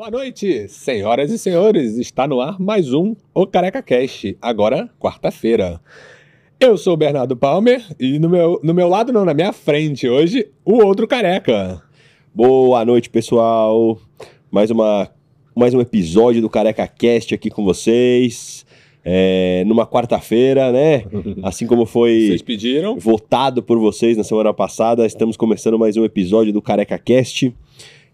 Boa noite, senhoras e senhores. Está no ar mais um O Careca Cast, agora quarta-feira. Eu sou o Bernardo Palmer e no meu, no meu lado, não, na minha frente, hoje, o outro careca. Boa noite, pessoal. Mais, uma, mais um episódio do Careca Cast aqui com vocês. É, numa quarta-feira, né? Assim como foi votado por vocês na semana passada, estamos começando mais um episódio do Careca Cast.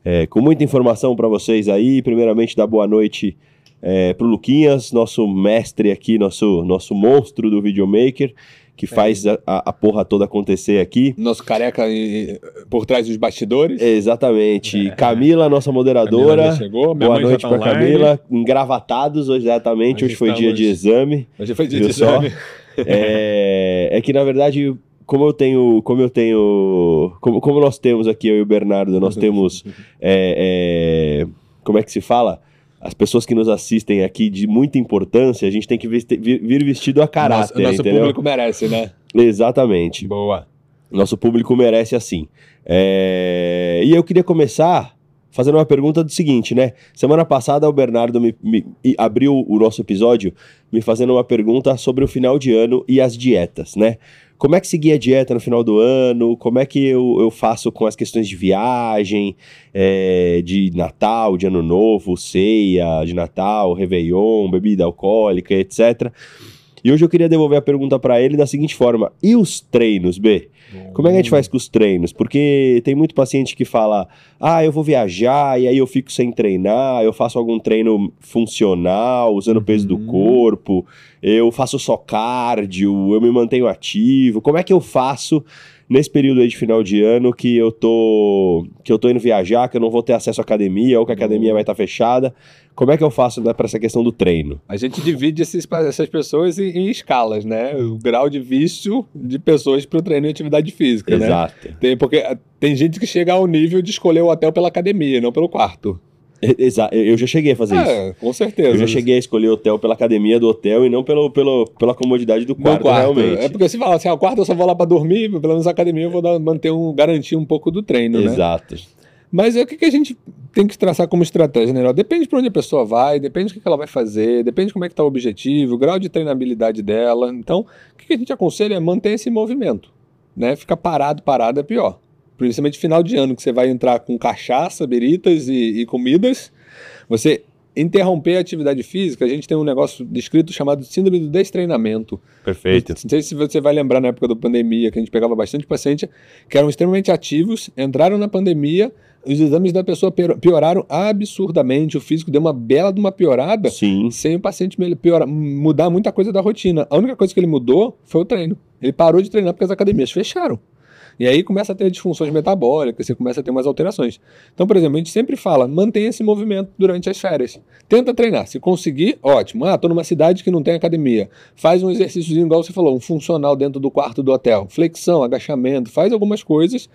É, com muita informação para vocês aí. Primeiramente, dar boa noite é, pro Luquinhas, nosso mestre aqui, nosso, nosso monstro do videomaker, que faz a, a, porra toda acontecer aqui. Nosso careca e- por trás dos bastidores. Exatamente. Camila, nossa moderadora. Camila chegou, minha Boa noite tá para. Camila. Engravatados hoje, exatamente. Hoje Hoje foi dia estamos- de exame. Hoje foi dia de só? exame. É, é que na verdade, como eu tenho, como eu tenho, como, como nós temos aqui eu e o Bernardo, nós temos, é, é, como é que se fala? As pessoas que nos assistem aqui de muita importância, a gente tem que vesti- vir, vestido a caráter, Nosso, nosso público merece, né? Exatamente. Boa. Nosso público merece assim. É, E eu queria começar fazendo uma pergunta do seguinte, né? Semana passada o Bernardo me, me- abriu o nosso episódio me fazendo uma pergunta sobre o final de ano e as dietas, né? Como é que seguir a dieta no final do ano? Como é que eu, eu faço com as questões de viagem, é, de Natal, de Ano Novo, ceia de Natal, Réveillon, bebida alcoólica, etc. E hoje eu queria devolver a pergunta para ele da seguinte forma: e os treinos, B? Como é que a gente faz com os treinos? Porque tem muito paciente que fala: ah, eu vou viajar e aí eu fico sem treinar, eu faço algum treino funcional, usando o peso do Uhum. corpo, eu faço só cardio, eu me mantenho ativo. Como é que eu faço nesse período aí de final de ano que eu tô que eu tô indo viajar, que eu não vou ter acesso à academia ou que a academia vai estar fechada? Como é que eu faço né, para essa questão do treino? A gente divide esses- essas pessoas em, em escalas, né? O grau de vício de pessoas para o treino e atividade física, né? Exato. Tem, porque ah, tem gente que chega ao nível de escolher o hotel pela academia, não pelo quarto. Exato. Eu já cheguei a fazer isso. É, com certeza. Eu já cheguei a escolher hotel pela academia do hotel e não pelo, pelo, pela comodidade do quarto, quarto. realmente. É porque se fala assim, ah, o quarto eu só vou lá para dormir, pelo menos a academia eu vou dar- manter um, garantir um pouco do treino, né? Exato. Mas é o que, que a gente tem que traçar como estratégia, né? Depende para onde a pessoa vai, depende do que, que ela vai fazer, depende como é que está o objetivo, o grau de treinabilidade dela. Então, o que, que a gente aconselha é manter esse movimento, né? Ficar parado, parado é pior. Principalmente final de ano, que você vai entrar com cachaça, beritas e, e comidas. Você interromper a atividade física, a gente tem um negócio descrito chamado síndrome do destreinamento. Perfeito. Não sei se você vai lembrar na época da pandemia, que a gente pegava bastante paciente que eram extremamente ativos, entraram na pandemia, os exames da pessoa pior- pioraram absurdamente, o físico deu uma bela de uma piorada, Sim. sem o paciente mel- piora, mudar muita coisa da rotina. A única coisa que ele mudou foi o treino. Ele parou de treinar porque as academias fecharam. E aí começa a ter disfunções metabólicas, você começa a ter umas alterações. Então, por exemplo, a gente sempre fala, mantenha esse movimento durante as férias. Tenta treinar. Se conseguir, ótimo. Ah, tô numa cidade que não tem academia. Faz um exercício igual você falou, um funcional dentro do quarto do hotel. Flexão, agachamento, faz algumas coisas.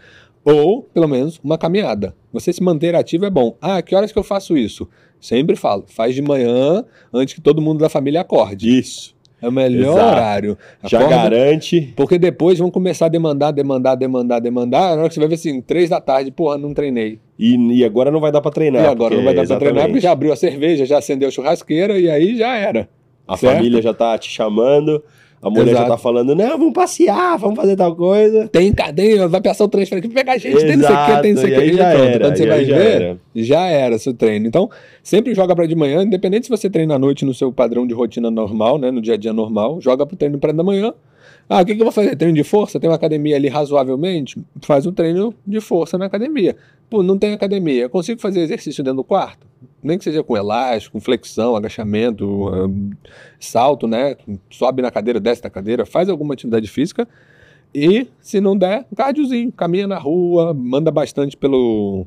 Ou, pelo menos, uma caminhada. Você se manter ativo é bom. Ah, que horas que eu faço isso? Sempre falo, faz de manhã, antes que todo mundo da família acorde. Isso. É o melhor Exato. horário. Já Acorda- garante. porque depois vão começar a demandar, demandar, demandar, demandar. Na hora que você vai ver assim, três da tarde, porra, não treinei. E, e agora não vai dar pra treinar. e agora não vai dar pra treinar porque já abriu a cerveja, já acendeu a churrasqueira e aí já era. A certo? família já tá te chamando, a mulher já Exato. tá falando, não, vamos passear, vamos fazer tal coisa. Tem cadeia, vai passar o transfer aqui, pegar gente, tem não sei o que, tem não sei o que. já pronto, era, quando você vai já ver, era. já era seu treino. Então, sempre joga para de manhã, independente se você treina à noite no seu padrão de rotina normal, né, no dia a dia normal, joga pro treino para da manhã. Ah, o que, que eu vou fazer? Treino de força? Tem uma academia ali razoavelmente? Faz um treino de força na academia. Pô, não tem academia. Eu consigo fazer exercício dentro do quarto? Nem que seja com elástico, flexão, agachamento, ah, salto, né? Sobe na cadeira, desce da cadeira, faz alguma atividade física. E, se não der, um cardiozinho. Caminha na rua, manda bastante pelo,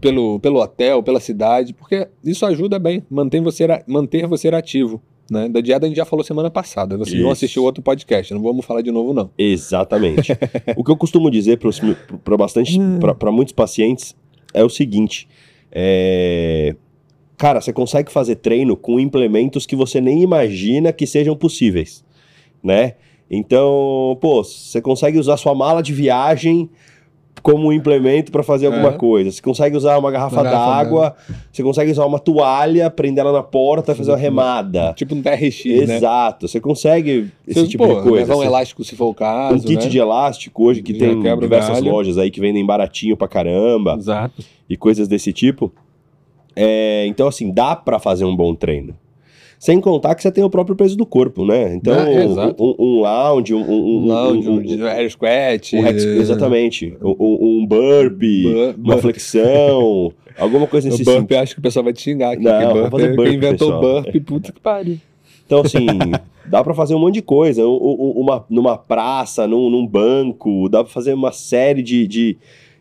pelo, pelo hotel, pela cidade, porque isso ajuda bem, mantém você, manter você ativo. Né? Da dieta a gente já falou semana passada. Vocês vão Isso. assistir o outro podcast, não vamos falar de novo, não. Exatamente. o que eu costumo dizer para bastante, Hum. para muitos pacientes é o seguinte: é, cara, você consegue fazer treino com implementos que você nem imagina que sejam possíveis, né? Então, pô, você consegue usar sua mala de viagem como um implemento para fazer alguma É. coisa. Você consegue usar uma garrafa garrafa d'água, você consegue usar uma toalha, prender ela na porta e fazer uma remada. Tipo um TRX, né? Exato, você consegue esse Você, tipo pô, de coisa. Levar um Você- elástico se for o caso, um kit né? de elástico hoje que Já tem diversas galho. lojas aí que vendem baratinho pra caramba Exato. e coisas desse tipo. É, então, assim, dá pra fazer um bom treino. Sem contar que você tem o próprio peso do corpo, né? Então, É, exato. um, um lounge, um, um, Um lounge, um, um, air squat. um hex- exatamente, um, um- um burpee, Bur- uma bur- flexão, alguma coisa nesse burpee, sentido. acho que o pessoal vai te xingar aqui. Não, burpee, fazer burpee, quem inventou pessoal. burpee, puta que pariu. Então, assim, dá pra fazer um monte de coisa. Um- um- Uma, numa praça, num, num banco, dá pra fazer uma série de, de,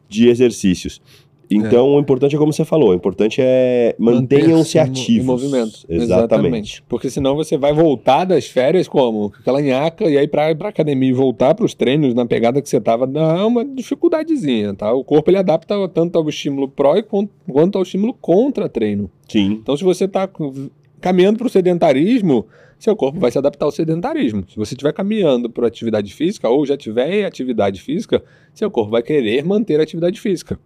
de exercícios. Então, o importante é como você falou, o importante é mantenham-se ativos. Em movimento. Exatamente. Porque senão você vai voltar das férias como? Com aquela nhaca, e aí pra, pra academia e voltar pros treinos na pegada que você tava, dá uma dificuldadezinha, tá? O corpo ele adapta tanto ao estímulo pró e quanto ao estímulo contra treino. Sim. Então, se você está caminhando para o sedentarismo, seu corpo vai se adaptar ao sedentarismo. Se você estiver caminhando para atividade física ou já tiver atividade física, seu corpo vai querer manter a atividade física.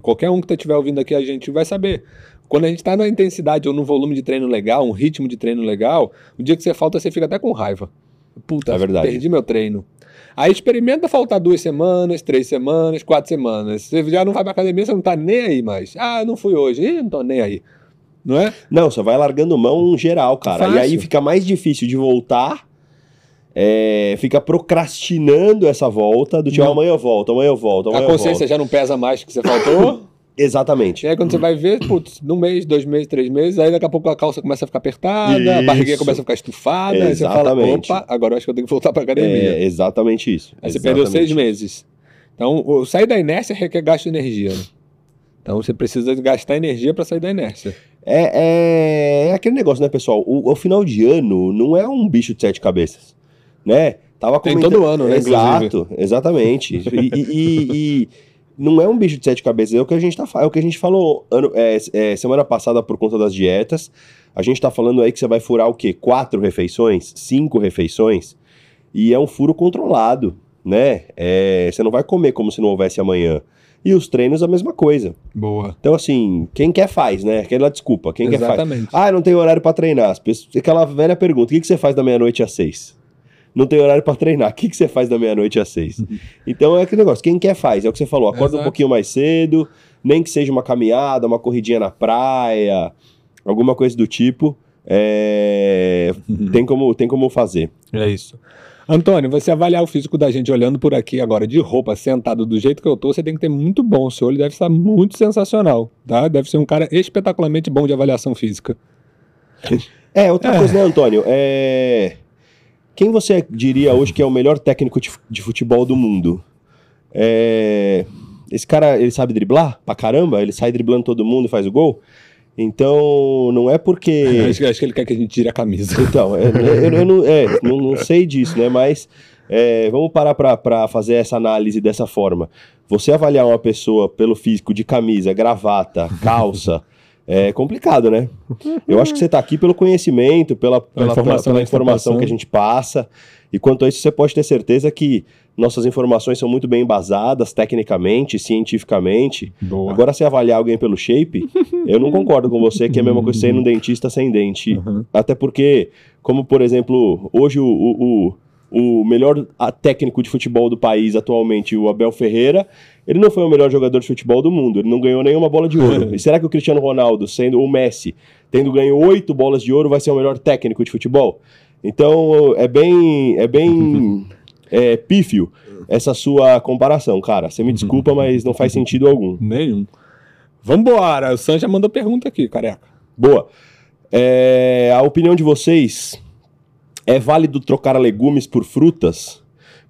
Qualquer um que estiver ouvindo aqui a gente vai saber. Quando a gente está na intensidade ou no volume de treino legal, um ritmo de treino legal, o dia que você falta, você fica até com raiva. Puta, É verdade. perdi meu treino. Aí experimenta faltar duas semanas, três semanas, quatro semanas. Você já não vai pra academia, você não tá nem aí mais. Ah, não fui hoje. Ih, não tô nem aí. Não é? Não, você vai largando mão geral, cara. Fácil. E aí fica mais difícil de voltar. É, fica procrastinando essa volta do tipo, Não. amanhã eu volto, amanhã eu volto, amanhã A consciência já não pesa mais que você faltou. Exatamente. e aí quando você vai ver, putz, num mês, dois meses, três meses, aí daqui a pouco a calça começa a ficar apertada, a Isso. barriguinha começa a ficar estufada, aí você fala, Exatamente. opa, agora eu acho que eu tenho que voltar pra academia. É exatamente isso. aí você perdeu Exatamente seis meses. Então, sair da inércia requer gasto de energia. Né? Então você precisa gastar energia para sair da inércia. É, é, é aquele negócio, né, pessoal? O, o final de ano não é um bicho de sete cabeças, né? Tava Tem comentando- todo ano, né, Exato, exatamente. E, e- e- não é um bicho de sete cabeças, é o que a gente tá é o que a gente falou ano, é, é, semana passada por conta das dietas. A gente tá falando aí que você vai furar o quê? Quatro refeições, cinco refeições, e é um furo controlado, né? É, você não vai comer como se não houvesse amanhã. E os treinos a mesma coisa. Boa. Então, assim, quem quer faz, né? Aquela desculpa, quem quer faz. Exatamente. Ah, não tem horário pra treinar. Pessoas- Aquela velha pergunta: o que, que você faz da meia-noite às seis? Não tem horário pra treinar. O que, que você faz da meia-noite às seis? então é aquele negócio: quem quer faz. É o que você falou. Acorda um Exato. pouquinho mais cedo, nem que seja uma caminhada, uma corridinha na praia, alguma coisa do tipo. é, tem, como, tem como fazer. É isso. Antônio, você avaliar o físico da gente olhando por aqui agora de roupa, sentado do jeito que eu tô, você tem que ter muito bom. O seu olho deve estar muito sensacional, tá? Deve ser um cara espetacularmente bom de avaliação física. É, outra É. coisa, né, Antônio? É... Quem você diria hoje que é o melhor técnico de fu- de futebol do mundo? É... Esse cara, ele sabe driblar pra caramba? Ele sai driblando todo mundo e faz o gol? Então, não é porque... Acho, que- acho que ele quer que a gente tire a camisa. Então, é, eu, eu não, é, não, não sei disso, né? Mas é, vamos parar para fazer essa análise dessa forma. Você avaliar uma pessoa pelo físico de camisa, gravata, calça, é complicado, né? Eu acho que você está aqui pelo conhecimento, pela, pela, pela, informação pela tá informação que a gente passa. E quanto a isso, você pode ter certeza que nossas informações são muito bem embasadas, tecnicamente, cientificamente. Boa. Agora, se avaliar alguém pelo shape, eu não concordo com você que é a mesma coisa que você ir num dentista sem dente. Uhum. Até porque, como por exemplo, hoje o, o, o, o melhor técnico de futebol do país atualmente, o Abel Ferreira, ele não foi o melhor jogador de futebol do mundo, ele não ganhou nenhuma bola de ouro. e será que o Cristiano Ronaldo, sendo o Messi, tendo ganho oito bolas de ouro, vai ser o melhor técnico de futebol? Então é bem, é bem é, pífio essa sua comparação, cara. Você me desculpa, mas não faz sentido algum. Nenhum. Vambora. O Sam já mandou pergunta aqui, careca. Boa. É, a opinião de vocês é válido trocar legumes por frutas?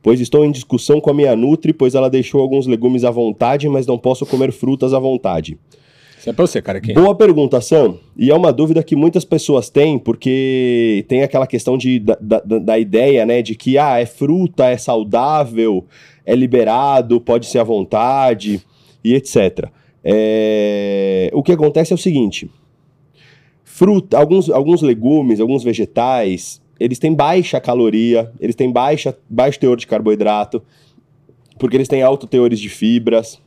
Pois estou em discussão com a minha Nutri, pois ela deixou alguns legumes à vontade, mas não posso comer frutas à vontade. Isso é pra você, carequinha. Boa pergunta, Sam. E é uma dúvida que muitas pessoas têm, porque tem aquela questão de, da, da, da ideia, né, de que ah, é fruta, é saudável, é liberado, pode ser à vontade e etc. É, O que acontece é o seguinte: fruta, alguns, alguns legumes, alguns vegetais, eles têm baixa caloria, eles têm baixa, baixo teor de carboidrato. porque eles têm alto teores de fibras,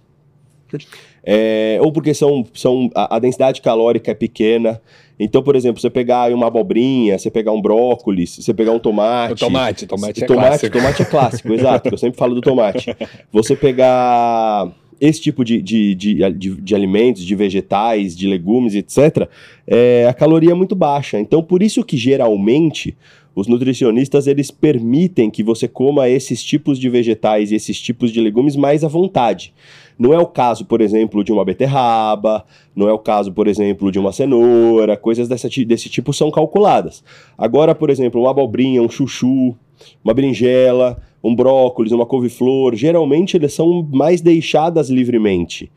é, ou porque são, são a, a, densidade calórica é pequena. Então, por exemplo, você pegar uma abobrinha, você pegar um brócolis, você pegar um tomate. O tomate, tomate é tomate, clássico. Tomate é clássico, exato. Eu sempre falo do tomate. Você pegar esse tipo de, de, de, de, de alimentos, de vegetais, de legumes, etc., é, a caloria é muito baixa. Então, por isso que geralmente os nutricionistas eles permitem que você coma esses tipos de vegetais e esses tipos de legumes mais à vontade. Não é o caso, por exemplo, de uma beterraba, não é o caso, por exemplo, de uma cenoura, coisas dessa, desse tipo são calculadas. Agora, por exemplo, uma abobrinha, um chuchu, uma berinjela, um brócolis, uma couve-flor, geralmente eles são mais deixadas livremente.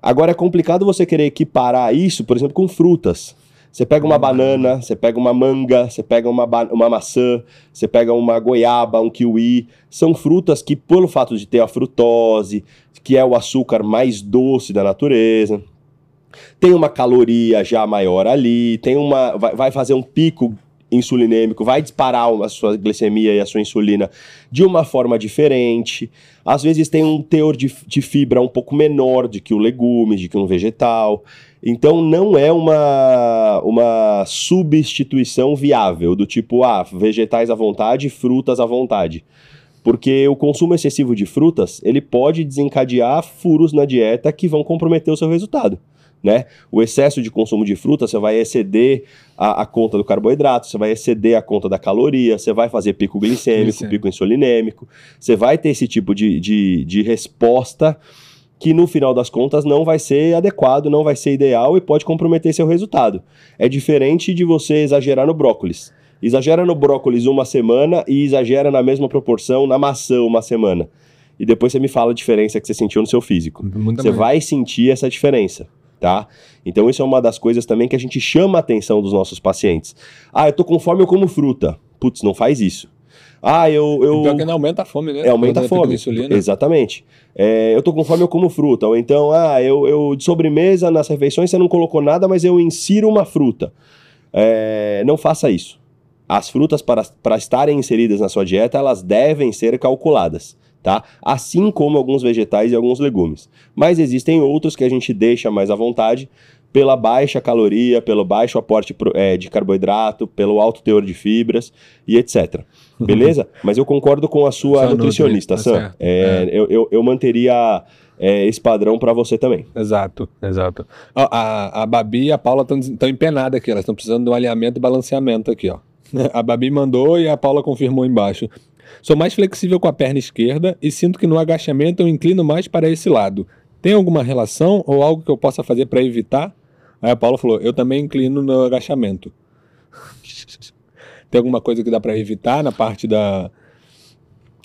Agora é complicado você querer equiparar isso, por exemplo, com frutas. Você pega uma banana, você pega uma manga, você pega uma, uma maçã, você pega uma goiaba, um kiwi. São frutas que, pelo fato de ter a frutose, que é o açúcar mais doce da natureza, tem uma caloria já maior ali, tem uma. Vai, vai fazer um pico insulinêmico, vai disparar a sua glicemia e a sua insulina de uma forma diferente. Às vezes tem um teor de, de fibra um pouco menor do que o legume, de que um vegetal. Então não é uma, uma substituição viável, do tipo, ah, vegetais à vontade, frutas à vontade. Porque o consumo excessivo de frutas, ele pode desencadear furos na dieta que vão comprometer o seu resultado. Né? O excesso de consumo de fruta, você vai exceder a, a, conta do carboidrato, você vai exceder a conta da caloria, você vai fazer pico glicêmico, pico insulinêmico, você vai ter esse tipo de, de, de resposta que no final das contas não vai ser adequado, não vai ser ideal e pode comprometer seu resultado. É diferente de você exagerar no brócolis. Exagera no brócolis uma semana e exagera na mesma proporção na maçã uma semana. E depois você me fala a diferença que você sentiu no seu físico. Muito você vai sentir essa diferença, tá? Então isso é uma das coisas também que a gente chama a atenção dos nossos pacientes. Ah, eu tô com fome, eu como fruta. Putz, não faz isso. Ah, eu. eu... Então, que não aumenta a fome, né? É, aumenta a fome. Exatamente. É, eu tô com fome, eu como fruta. Ou então, ah, eu, eu de sobremesa nas refeições você não colocou nada, mas eu insiro uma fruta. É, não faça isso. As frutas, para, para estarem inseridas na sua dieta, elas devem ser calculadas. Tá? Assim como alguns vegetais e alguns legumes. Mas existem outros que a gente deixa mais à vontade pela baixa caloria, pelo baixo aporte é, de carboidrato, pelo alto teor de fibras e etc. Beleza? Mas eu concordo com a sua Só nutricionista, tá Sam. É, é. Eu, eu, eu, manteria é, esse padrão para você também. Exato, exato. Ó, a, a Babi e a Paula estão empenadas aqui, elas estão precisando de um alinhamento e balanceamento aqui, ó. A Babi mandou e a Paula confirmou embaixo. Sou mais flexível com a perna esquerda e sinto que no agachamento eu inclino mais para esse lado. Tem alguma relação ou algo que eu possa fazer para evitar? Aí a Paula falou: Eu também inclino no agachamento. Tem alguma coisa que dá para evitar na parte da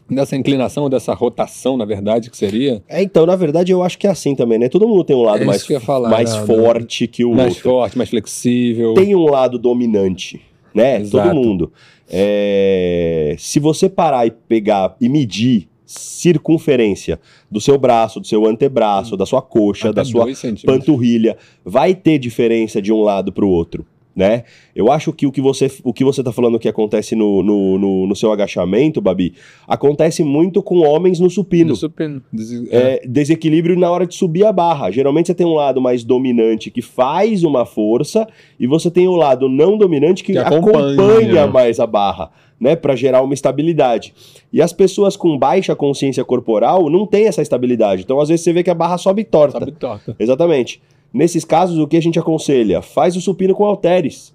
dessa inclinação, dessa rotação, na verdade, que seria? É, então, na verdade, eu acho que é assim também, né? Todo mundo tem um lado é mais, falar, mais né? forte que o mais outro. Mais forte, mais flexível. Tem um lado dominante, né? Exato. Todo mundo. É... Se você parar e pegar e medir circunferência do seu braço, do seu antebraço, da sua coxa, Até da sua panturrilha, vai ter diferença de um lado para o outro né? Eu acho que o que você o que você está falando que acontece no, no, no, no, seu agachamento, Babi, acontece muito com homens no supino. No supino. Des é. É, desequilíbrio na hora de subir a barra. Geralmente você tem um lado mais dominante que faz uma força e você tem o lado não dominante que, que acompanha. acompanha mais a barra. Né, para gerar uma estabilidade. E as pessoas com baixa consciência corporal não têm essa estabilidade. Então, às vezes, você vê que a barra sobe torta. Sobe torta. Exatamente. Nesses casos, o que a gente aconselha? Faz o supino com halteres.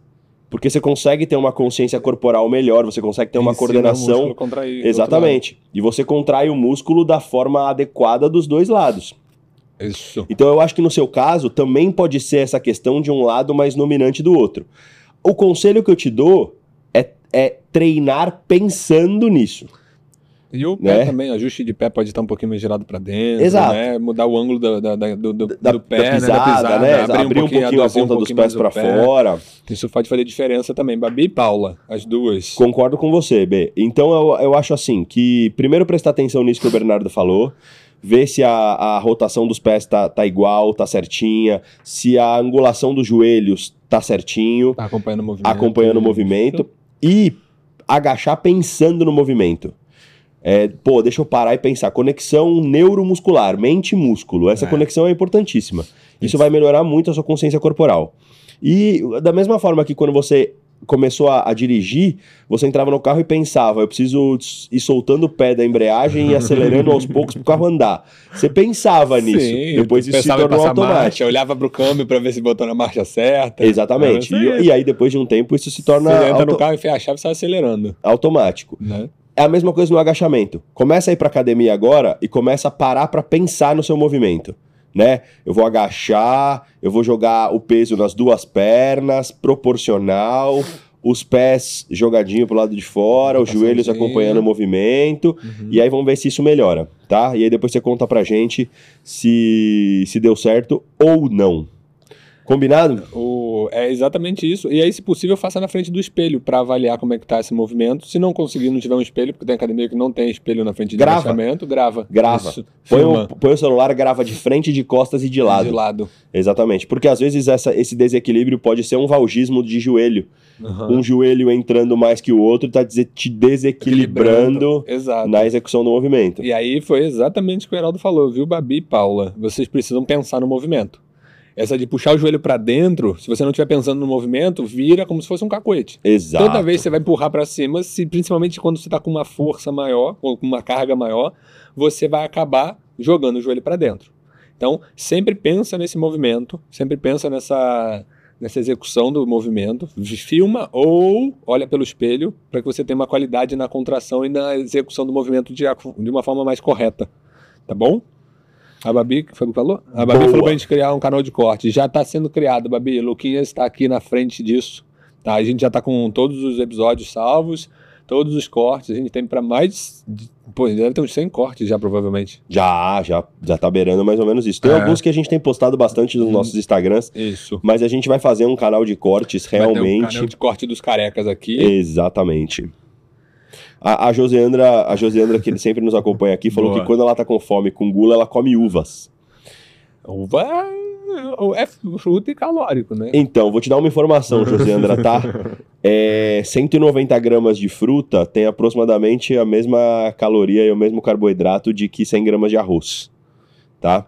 Porque você consegue ter uma consciência corporal melhor, você consegue ter uma Ensina coordenação. Contrair, Exatamente. E você contrai o músculo da forma adequada dos dois lados. Isso. Então eu acho que no seu caso também pode ser essa questão de um lado mais dominante do outro. O conselho que eu te dou é, treinar pensando nisso. E o pé né? também, ajuste de pé pode estar um pouquinho mais girado para dentro, Exato. Né? mudar o ângulo do, do, do, do, da, do pé, da pisada, né? Da pisada, né? Abrir, abrir um pouquinho, um pouquinho a ponta um dos pés para fora. Isso pode fazer diferença também. Babi e Paula, as duas. Concordo com você, B. Então eu, eu acho assim, que primeiro prestar atenção nisso que o Bernardo falou, ver se a, a rotação dos pés tá, tá igual, tá certinha, se a angulação dos joelhos tá certinho. Tá acompanhando o movimento. Acompanhando o movimento. E agachar pensando no movimento. É, pô, deixa eu parar e pensar. Conexão neuromuscular, mente-músculo. Essa É. conexão é importantíssima. Isso, Isso. vai melhorar muito a sua consciência corporal. E da mesma forma que quando você começou a, a dirigir, você entrava no carro e pensava, eu preciso ir soltando o pé da embreagem e acelerando aos poucos pro carro andar. Você pensava nisso. Sim, Depois isso se tornou automático. marcha, olhava pro câmbio pra ver se botou na marcha certa. Exatamente. Aí. E, e aí, depois de um tempo, isso se torna Você entra auto- no carro, enfia a chave e sai acelerando. automático. Né? É a mesma coisa no agachamento. Começa a ir pra academia agora e começa a parar pra pensar no seu movimento. Né? Eu vou agachar, eu vou jogar o peso nas duas pernas, proporcional, os pés jogadinho pro lado de fora, os joelhos acompanhando o movimento. E aí vamos ver se isso melhora, tá? E aí depois você conta pra gente se, se deu certo ou não. Combinado? O, é exatamente isso. E aí, se possível, faça na frente do espelho pra avaliar como é que tá esse movimento. Se não conseguir, não tiver um espelho, porque tem academia que não tem espelho na frente de Grava. agachamento, grava. Grava. Isso. Põe o, põe o celular, grava de frente, de costas e de lado. De lado. Exatamente. Porque às vezes essa- esse desequilíbrio pode ser um valgismo de joelho. Aham. Um joelho entrando mais que o outro tá te desequilibrando na execução do movimento. E aí foi exatamente o que o Heraldo falou, viu, Babi e Paula? Vocês precisam pensar no movimento. Essa de puxar o joelho pra dentro, se você não estiver pensando no movimento, vira como se fosse um cacoete. Exato. Toda vez que você vai empurrar pra cima, se, principalmente quando você tá com uma força maior, ou com uma carga maior, você vai acabar jogando o joelho pra dentro. Então, sempre pensa nesse movimento, sempre pensa nessa, nessa execução do movimento, filma ou olha pelo espelho para que você tenha uma qualidade na contração e na execução do movimento de, de uma forma mais correta. Tá bom? A Babi, que foi o que falou? A Babi Boa. falou pra gente criar um canal de corte. Já está sendo criado, Babi. Luquinhas está aqui na frente disso. Tá? A gente já está com todos os episódios salvos, todos os cortes. A gente tem para mais. Pô, deve ter uns 100 cortes já, provavelmente. Já, já, já tá beirando mais ou menos isso. Tem É. alguns que a gente tem postado bastante nos nossos Instagrams, Isso. mas a gente vai fazer um canal de cortes ter um realmente. canal de corte dos carecas aqui. Exatamente. A, a Joseandra, a Joseandra, que sempre nos acompanha aqui, falou Boa. que quando ela tá com fome com gula, ela come uvas. Uva é fruta e calórico, né? Então, vou te dar uma informação, Joseandra, tá? É, 190 gramas de fruta tem aproximadamente a mesma caloria e o mesmo carboidrato de que 100 gramas de arroz, tá?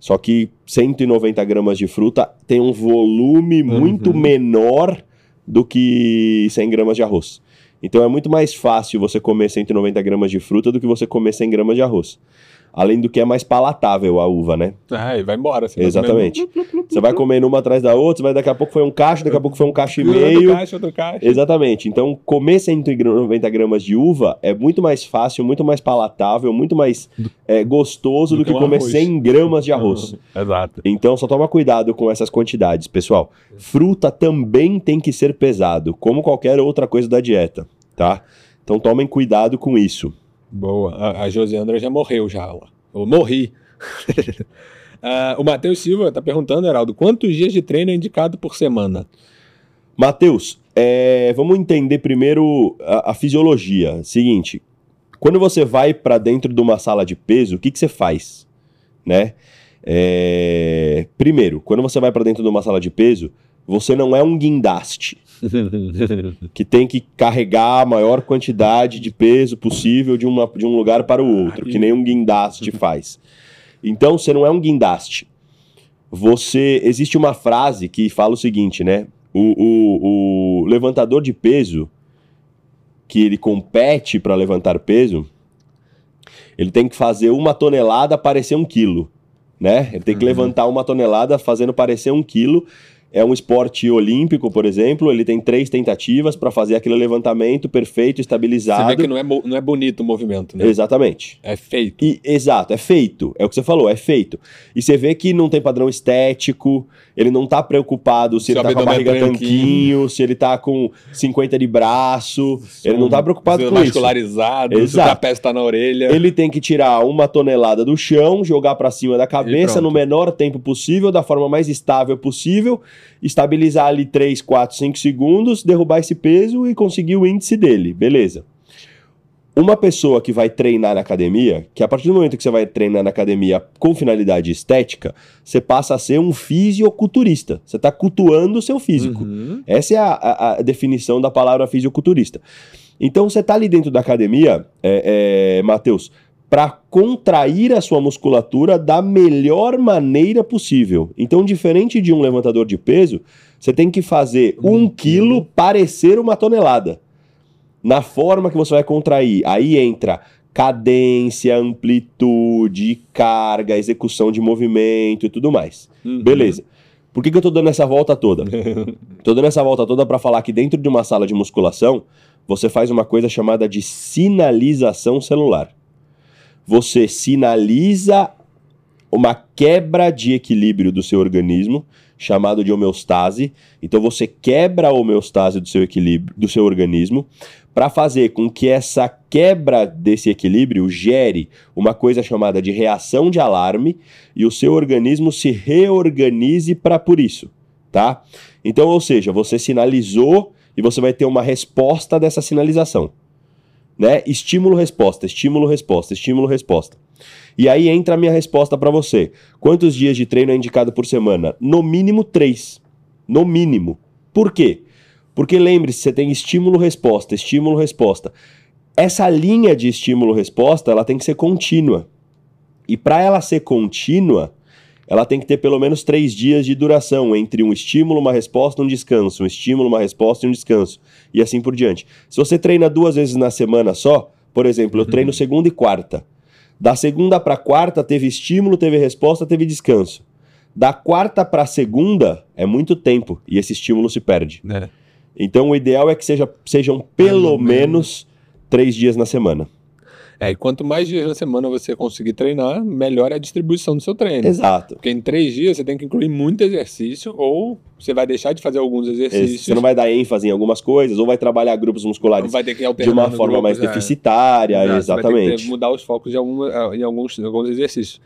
Só que 190 gramas de fruta tem um volume muito Uhum. menor do que 100 gramas de arroz. Então é muito mais fácil você comer 190 gramas de fruta do que você comer 100 gramas de arroz. Além do que é mais palatável a uva, né? Ah, e vai embora. Você vai Exatamente. comendo- Você vai comendo uma atrás da outra, vai daqui a pouco foi um cacho, daqui a pouco foi um cacho e Outro meio. caixa, outro caixa. Exatamente. Então, comer 190 gramas de uva é muito mais fácil, muito mais palatável, muito mais é, gostoso Do do, que comer arroz. 100 gramas de arroz. Exato. Então, só toma cuidado com essas quantidades, pessoal. Fruta também tem que ser pesado, como qualquer outra coisa da dieta, tá? Então, tomem cuidado com isso. Boa. A, a Josiandra já morreu já. Eu morri. Ah, o Matheus Silva está perguntando, Heraldo, quantos dias de treino é indicado por semana? Matheus, é, vamos entender primeiro a, a fisiologia. Seguinte, quando você vai para dentro de uma sala de peso, o que, que você faz? Né? É, primeiro, quando você vai para dentro de uma sala de peso, você não é um guindaste que tem que carregar a maior quantidade de peso possível de, uma, de um lugar para o outro, que nem um guindaste faz. Então, você não é um guindaste. Você existe uma frase que fala o seguinte, né? O, o, o levantador de peso que ele compete para levantar peso, ele tem que fazer uma tonelada parecer um quilo, né? Ele tem que Uhum. levantar uma tonelada fazendo parecer um quilo. É um esporte olímpico, por exemplo, ele tem três tentativas para fazer aquele levantamento perfeito, Você estabilizado. vê que não é, não é bonito o movimento, né? Exatamente. É feito. E, exato, é feito. É o que você falou, é feito. E você vê que não tem padrão estético, ele não tá preocupado se, Se ele tá com a é barriga branquinho. tanquinho, se ele tá com 50 de braço. ele não tá preocupado com isso. Muscularizado, se o Exato. trapézio tá na orelha. Ele tem que tirar uma tonelada do chão, jogar pra cima da cabeça no menor tempo possível, da forma mais estável possível, estabilizar ali 3, 4, 5 segundos, derrubar esse peso e conseguir o índice dele. Beleza. Uma pessoa que vai treinar na academia, que a partir do momento que você vai treinar na academia com finalidade estética, você passa a ser um fisioculturista. Você está cultuando o seu físico. Uhum. Essa é a, a- a definição da palavra fisioculturista. Então você tá ali dentro da academia, é, é, Matheus, para contrair a sua musculatura da melhor maneira possível. Então, diferente de um levantador de peso, você tem que fazer um, quilo parecer uma tonelada. Na forma que você vai contrair. Aí entra cadência, amplitude, carga, execução de movimento e tudo mais. Uhum. Beleza. Por que, que eu tô dando essa volta toda? tô dando essa volta toda para falar que dentro de uma sala de musculação, você faz uma coisa chamada de sinalização celular. Você sinaliza uma quebra de equilíbrio do seu organismo, chamado de homeostase. Então você quebra a homeostase do seu equilíbrio, do seu organismo, para fazer com que essa quebra desse equilíbrio gere uma coisa chamada de reação de alarme e o seu organismo se reorganize para por isso, tá? Então, ou seja, você sinalizou e você vai ter uma resposta dessa sinalização, né? Estímulo resposta, estímulo resposta, estímulo resposta. E aí entra a minha resposta para você. Quantos dias de treino é indicado por semana? No mínimo três. No mínimo. Por quê? Porque lembre-se, você tem estímulo-resposta, estímulo-resposta. Essa linha de estímulo-resposta, ela tem que ser contínua. E para ela ser contínua, ela tem que ter pelo menos três dias de duração entre um estímulo, uma resposta, um descanso, um estímulo, uma resposta e um descanso, e assim por diante. Se você treina duas vezes na semana só, por exemplo, eu treino segunda e quarta. Da segunda para quarta teve estímulo, teve resposta, teve descanso. Da quarta para segunda é muito tempo e esse estímulo se perde. É. Então o ideal é que seja, sejam pelo menos três dias na semana. É, e quanto mais dias na semana você conseguir treinar, melhor é a distribuição do seu treino. Exato. Porque em três dias você tem que incluir muito exercício, ou você vai deixar de fazer alguns exercícios. Você não vai dar ênfase em algumas coisas, ou vai trabalhar grupos musculares vai ter que de uma forma mais grupos, é. deficitária. Exato, você vai ter que exatamente. mudar os focos de algum, em alguns, em alguns exercícios,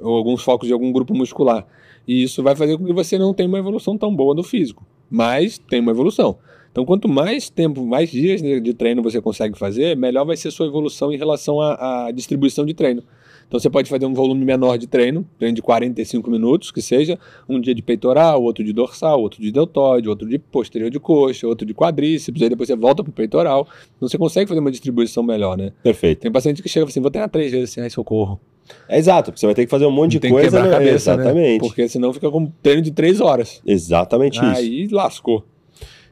ou alguns focos de algum grupo muscular. E isso vai fazer com que você não tenha uma evolução tão boa no físico, mas tem uma evolução. Então, quanto mais tempo, mais dias de de treino você consegue fazer, melhor vai ser a sua evolução em relação à, à distribuição de treino. Então, você pode fazer um volume menor de treino, treino de 45 minutos, que seja um dia de peitoral, outro de dorsal, outro de deltoide, outro de posterior de coxa, outro de quadríceps, aí depois você volta pro peitoral. Então, você consegue fazer uma distribuição melhor, né? Perfeito. Tem paciente que chega assim, vou treinar três vezes assim, ai, socorro. É exato, porque você vai ter que fazer um monte de Tem que coisa. quebrar a né? cabeça, né? Exatamente. Porque senão fica com um treino de três horas. Exatamente isso. Aí lascou.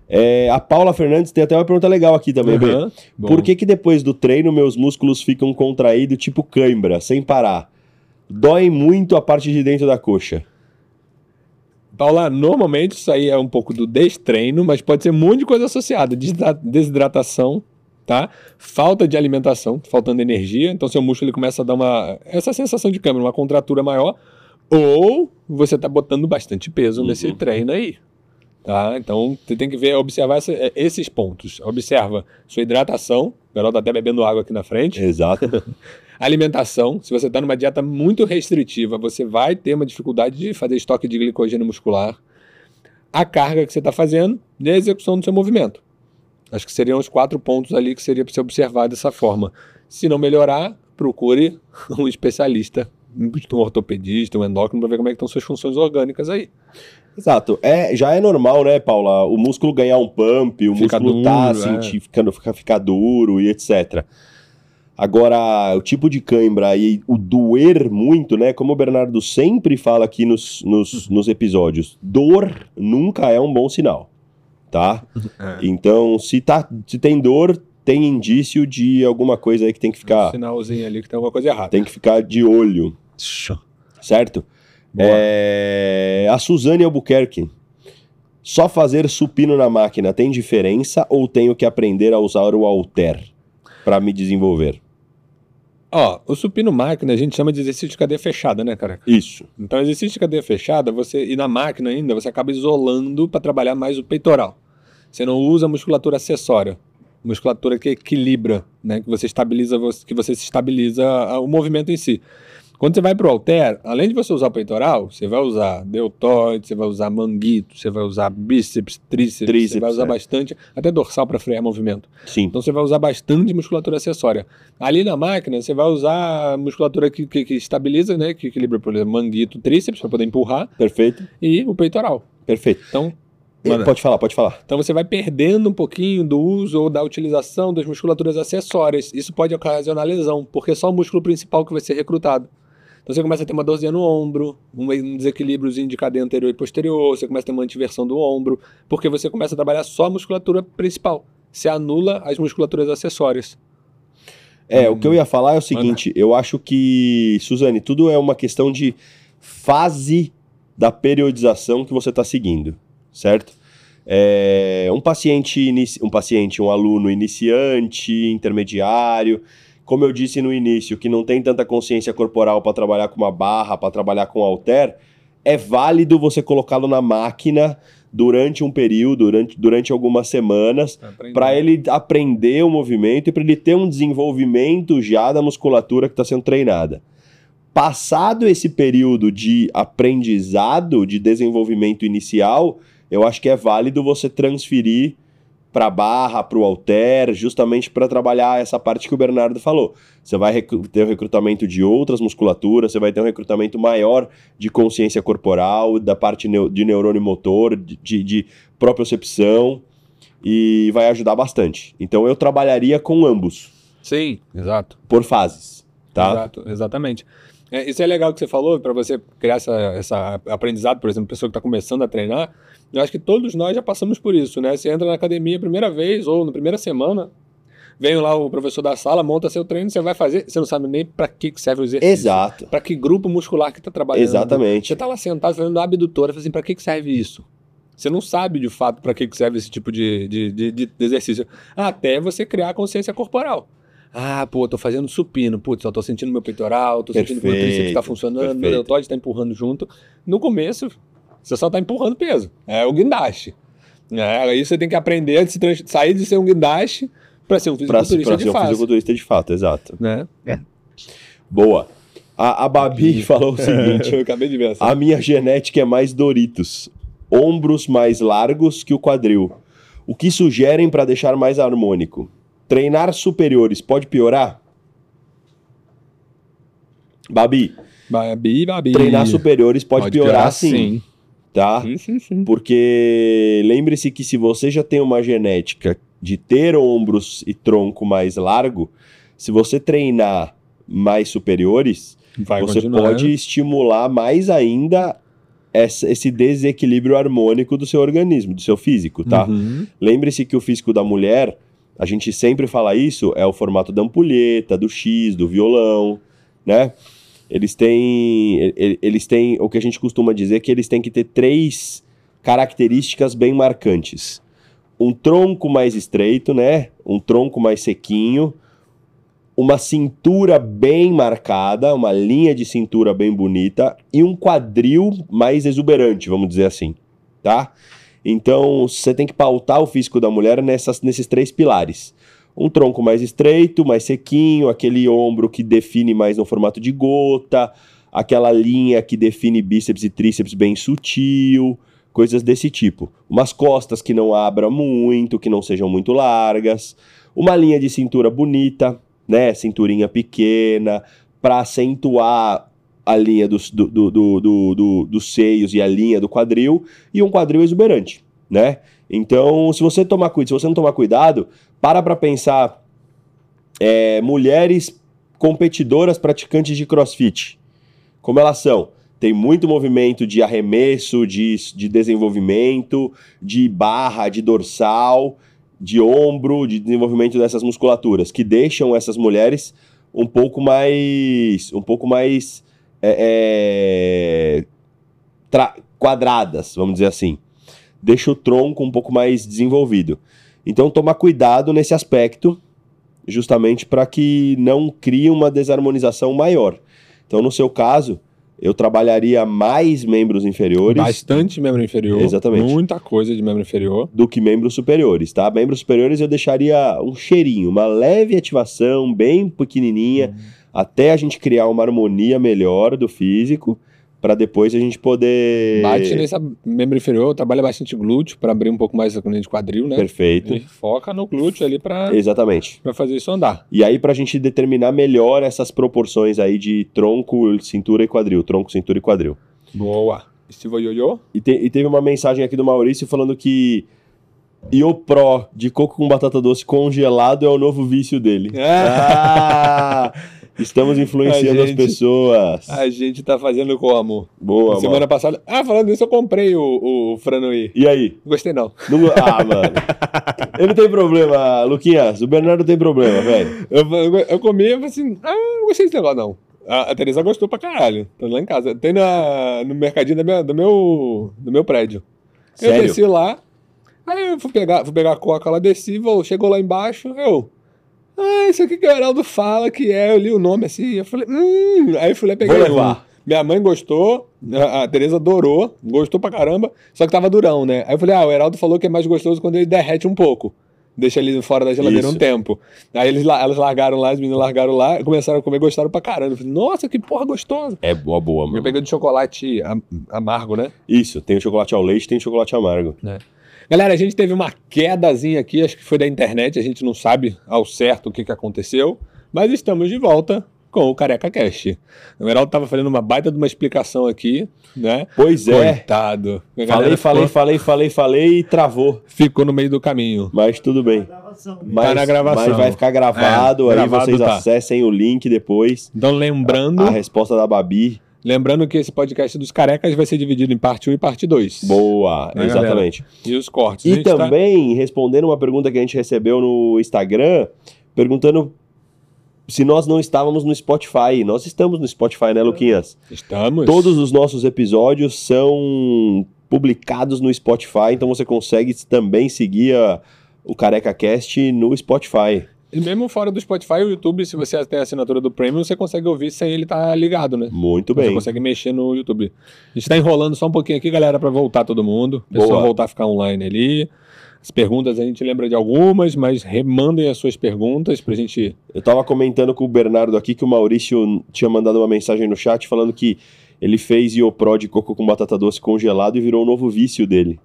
É, a Paula Fernandes tem até uma pergunta legal aqui também, bom. Por que que depois do treino meus músculos ficam contraídos tipo cãibra, sem parar? Dói muito a parte de dentro da coxa. Paula, normalmente isso aí é um pouco do destreino, mas pode ser um monte de coisa associada. Desidratação, tá? Falta de alimentação, faltando energia. Então seu músculo ele começa a dar uma essa sensação de câmera, uma contratura maior. Ou você tá botando bastante peso nesse treino aí. Tá? Então você tem que ver, observar essa- eh, esses pontos. Observa sua hidratação. O Carol tá até bebendo água aqui na frente. Exato. Alimentação, se você está numa dieta muito restritiva, você vai ter uma dificuldade de fazer estoque de glicogênio muscular. A carga que você está fazendo e a execução do seu movimento. Acho que seriam os quatro pontos ali que seria para você observar dessa forma. Se não melhorar, procure um especialista, um ortopedista, um endócrino, para ver como é que estão suas funções orgânicas aí. Exato. É, já é normal, né, Paula? O músculo ganhar um pump, o Fica músculo tá duro, sentir, ficando, ficar, ficar duro e etc. Agora, o tipo de cãibra e o doer muito, né? Como o Bernardo sempre fala aqui nos, nos, nos episódios, dor nunca é um bom sinal, tá? Então, se, tá, se tem dor, tem indício de alguma coisa aí que tem que Um ficar, sinalzinho ali que tem alguma coisa errada. tem que ficar de olho, certo? É, a Suzane Albuquerque. Só fazer supino na máquina tem diferença ou tenho que aprender a usar o halter para me desenvolver? Ó, o supino máquina a gente chama de exercício de cadeia fechada, né, cara? Isso. Então, exercício de cadeia fechada, você e na máquina ainda, você acaba isolando para trabalhar mais o peitoral. Você não usa musculatura acessória, musculatura que equilibra, né, que você estabiliza, que você se estabiliza ah, o movimento em si. Quando você vai para o halter, além de você usar o peitoral, você vai usar deltoide, você vai usar manguito, você vai usar bíceps, tríceps, Tríceps, você vai usar é. bastante, até dorsal para frear movimento. Sim. Então você vai usar bastante musculatura acessória. Ali na máquina, você vai usar a musculatura que, que, que estabiliza, né? Que equilibra, por exemplo, manguito, tríceps, para poder empurrar, Perfeito. e o peitoral. Perfeito. Então, Manda. Pode falar, pode falar. Então você vai perdendo um pouquinho do uso ou da utilização das musculaturas acessórias. Isso pode ocasionar lesão, porque é só o músculo principal que vai ser recrutado. Então você começa a ter uma dorzinha no ombro, um desequilíbriozinho de cadeia anterior e posterior, você começa a ter uma antiversão do ombro, porque você começa a trabalhar só a musculatura principal. Você anula as musculaturas acessórias. É, hum. o que eu ia falar é o seguinte, eu acho que, Suzane, tudo é uma questão de fase da periodização que você está seguindo, certo? É, um paciente, um paciente, um aluno iniciante, intermediário, como eu disse no início, que não tem tanta consciência corporal para trabalhar com uma barra, para trabalhar com halter, é válido você colocá-lo na máquina durante um período, durante, durante algumas semanas, para ele aprender o movimento e para ele ter um desenvolvimento já da musculatura que está sendo treinada. Passado esse período de aprendizado, de desenvolvimento inicial, eu acho que é válido você transferir para a barra, para o alter, justamente para trabalhar essa parte que o Bernardo falou. Você vai ter o recrutamento de outras musculaturas, você vai ter um recrutamento maior de consciência corporal, da parte de neurônio motor, de, de propriocepção, e vai ajudar bastante. Então eu trabalharia com ambos. Sim, exato. Por fases, tá? Exato, exatamente. É, isso é legal que você falou, para você criar essa, essa aprendizado, por exemplo, pessoa que está começando a treinar, eu acho que todos nós já passamos por isso, né? Você entra na academia a primeira vez ou na primeira semana, vem lá o professor da sala, monta seu treino, você vai fazer, você não sabe nem para que serve o exercício. Exato. Para que grupo muscular que está trabalhando. Exatamente. Você está lá sentado fazendo abdutora, assim, para que serve isso? Você não sabe de fato para que serve esse tipo de, de, de, de exercício. Até você criar consciência corporal. Ah, pô, tô fazendo supino. Putz, eu tô sentindo meu peitoral, tô perfeito, sentindo que meu tríceps tá funcionando, perfeito. meu deltoide tá empurrando junto. No começo, você só tá empurrando peso. É o guindaste. É, aí você tem que aprender a se sair de ser um guindaste para ser um fisiculturista pra, pra de fato. um fisiculturista de fato, exato. Né? É. Boa. A, a Babi falou o seguinte: Eu acabei de ver essa. A minha genética é mais Doritos. Ombros mais largos que o quadril. O que sugerem para deixar mais harmônico? Treinar superiores pode piorar? Babi. Babi, Babi. Treinar superiores pode, pode piorar, piorar sim. sim. Tá? Sim, sim, sim. Porque lembre-se que se você já tem uma genética de ter ombros e tronco mais largo, se você treinar mais superiores, Vai você continuar. pode estimular mais ainda esse desequilíbrio harmônico do seu organismo, do seu físico, tá? Uhum. Lembre-se que o físico da mulher a gente sempre fala isso, é o formato da ampulheta, do X, do violão, né? Eles têm, eles têm, o que a gente costuma dizer é que eles têm que ter três características bem marcantes. Um tronco mais estreito, né? Um tronco mais sequinho, uma cintura bem marcada, uma linha de cintura bem bonita e um quadril mais exuberante, vamos dizer assim, tá? Então, você tem que pautar o físico da mulher nessas, nesses três pilares. Um tronco mais estreito, mais sequinho, aquele ombro que define mais no formato de gota, aquela linha que define bíceps e tríceps bem sutil, coisas desse tipo. Umas costas que não abram muito, que não sejam muito largas, uma linha de cintura bonita, né, cinturinha pequena, para acentuar a linha dos, do, do, do, do, dos seios e a linha do quadril, e um quadril exuberante, né? Então, se você tomar cuidado, se você não tomar cuidado, para para pensar é, mulheres competidoras praticantes de crossfit. Como elas são? Tem muito movimento de arremesso, de, de desenvolvimento, de barra, de dorsal, de ombro, de desenvolvimento dessas musculaturas, que deixam essas mulheres um pouco mais. um pouco mais é, é, quadradas, vamos dizer assim. Deixa o tronco um pouco mais desenvolvido. Então, tomar cuidado nesse aspecto, justamente para que não crie uma desarmonização maior. Então, no seu caso, eu trabalharia mais membros inferiores. Bastante membro inferior. Exatamente. Muita coisa de membro inferior. Do que membros superiores, tá? Membros superiores eu deixaria um cheirinho, uma leve ativação, bem pequenininha. Uhum até a gente criar uma harmonia melhor do físico, para depois a gente poder. Bate nesse membro inferior, trabalha bastante glúteo para abrir um pouco mais a coluna de quadril, né? Perfeito. E foca no glúteo ali para. Exatamente. Para fazer isso andar. E aí, para a gente determinar melhor essas proporções aí de tronco, cintura e quadril. Tronco, cintura e quadril. Boa. Steve Ioiô? E, te- e teve uma mensagem aqui do Maurício falando que Iopro de coco com batata doce congelado é o novo vício dele. Ah, estamos influenciando A as gente- pessoas. A gente tá fazendo como? Boa, Semana mano. passada. Ah, falando nisso, eu comprei o, o Franui. E aí? Gostei não. Ah, mano. Ele tem problema, Luquinhas. O Bernardo tem problema, velho. Eu, eu, eu comi e falei assim, ah, não gostei desse negócio não. A, a Teresa gostou pra caralho. Tá lá em casa. Tem na, no mercadinho da minha- do, meu, do meu prédio. Eu Sério? desci lá, aí eu fui pegar, fui pegar a coca lá, desci, vou, chegou lá embaixo, eu... Ah, isso aqui que o Heraldo fala que é, eu li o nome assim, eu falei, hum, aí eu fui lá peguei Vou levar. Minha mãe gostou, a, a Teresa adorou, gostou pra caramba, só que tava durão, né? Aí eu falei, ah, o Heraldo falou que é mais gostoso quando ele derrete um pouco. Deixa ele fora da geladeira Isso. um tempo. Aí eles, la- elas largaram lá, as meninas largaram lá, começaram a comer, gostaram pra caramba. Eu falei, nossa, que porra gostosa. É boa, boa, Eu mano. peguei de chocolate am- amargo, né? Isso, tem o chocolate ao leite, tem o chocolate amargo. Galera, a gente teve uma quedazinha aqui, acho que foi da internet, a gente não sabe ao certo o que, que aconteceu, mas estamos de volta com o Careca Cast. O Heraldo tava fazendo uma baita de uma explicação aqui, né? Pois é. Coitado. A Falei, falei, ficou, falei, falei, falei e travou. ficou no meio do caminho. Mas tudo bem. Gravação. Mas, na gravação. mas vai ficar gravado, É, aí gravado vocês tá. acessem o link depois. Então, lembrando, A resposta da Babi. Lembrando que esse podcast dos carecas vai ser dividido em parte 1 e parte 2. Boa, Né, exatamente. E os cortes. E gente tá- também, respondendo uma pergunta que a gente recebeu no Instagram, perguntando se nós não estávamos no Spotify. Nós estamos no Spotify, né, Luquinhas? Estamos. Todos os nossos episódios são publicados no Spotify, então você consegue também seguir a- o Careca Cast no Spotify. E mesmo fora do Spotify, o YouTube, se você tem a assinatura do Premium, você consegue ouvir sem ele estar ligado, né? Muito Você bem. consegue mexer no YouTube. A gente tá enrolando só um pouquinho aqui, galera, pra voltar todo mundo. O pessoal Boa. voltar a ficar online ali. As perguntas a gente lembra de algumas, mas remandem as suas perguntas pra gente. Eu tava comentando com o Bernardo aqui que o Maurício tinha mandado uma mensagem no chat falando que ele fez Iopro de coco com batata doce congelado e virou um novo vício dele.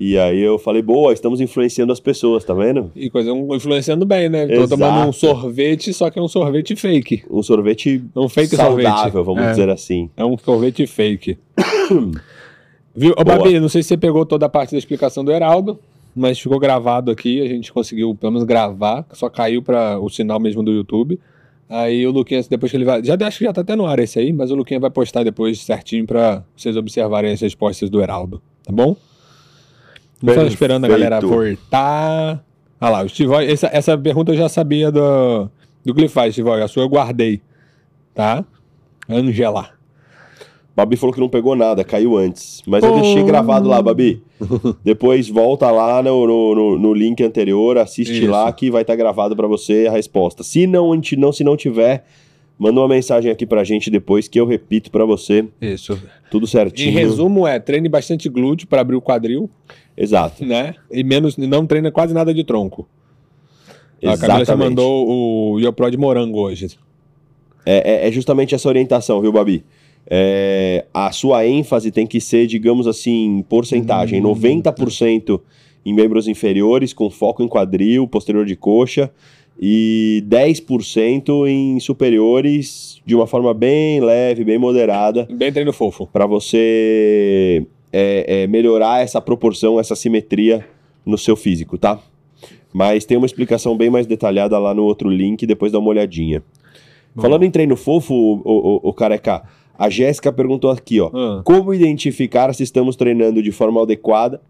E aí eu falei, boa, estamos influenciando as pessoas, tá vendo? E coisa influenciando bem, né? Exato. tomando um sorvete, só que é um sorvete fake. Um sorvete um fake saudável, sorvete. vamos é, dizer assim. É um sorvete fake. Viu? Ô. Babi, não sei se você pegou toda a parte da explicação do Heraldo, mas ficou gravado aqui. A gente conseguiu, pelo menos, gravar. Só caiu para o sinal mesmo do YouTube. Aí o Luquinhas, depois que ele vai. Já acho que já tá até no ar esse aí, mas o Luquinhas vai postar depois certinho para vocês observarem as respostas do Heraldo. Tá bom? Perfeito. esperando a galera voltar. Ah lá, o Stivoy, essa, essa pergunta eu já sabia do, do que ele faz, Stivoy. A sua eu guardei. Tá? Angela. Babi falou que não pegou nada, caiu antes. Mas eu Oh. deixei gravado lá, Babi. Depois volta lá no, no, no- link anterior, assiste Isso. lá que vai estar gravado pra você a resposta. Se não, se não tiver, manda uma mensagem aqui pra gente depois que eu repito pra você, Isso. tudo certinho. Em resumo, é treine bastante glúteo para abrir o quadril, Exato. né? E menos, não treina quase nada de tronco. A Camila já Exatamente. mandou o Iopro de morango hoje. É, é- é justamente essa orientação, viu, Babi? É, a sua ênfase tem que ser, digamos assim, porcentagem: Hum. 90% em membros inferiores, com foco em quadril, posterior de coxa, e 10% em superiores, de uma forma bem leve, bem moderada, Bem treino fofo. para você é, é, melhorar essa proporção, essa simetria no seu físico, tá? Mas tem uma explicação bem mais detalhada lá no outro link, depois dá uma olhadinha. Falando em treino fofo, o, o, o careca, a Jéssica perguntou aqui, ó. Ah, Como identificar se estamos treinando de forma adequada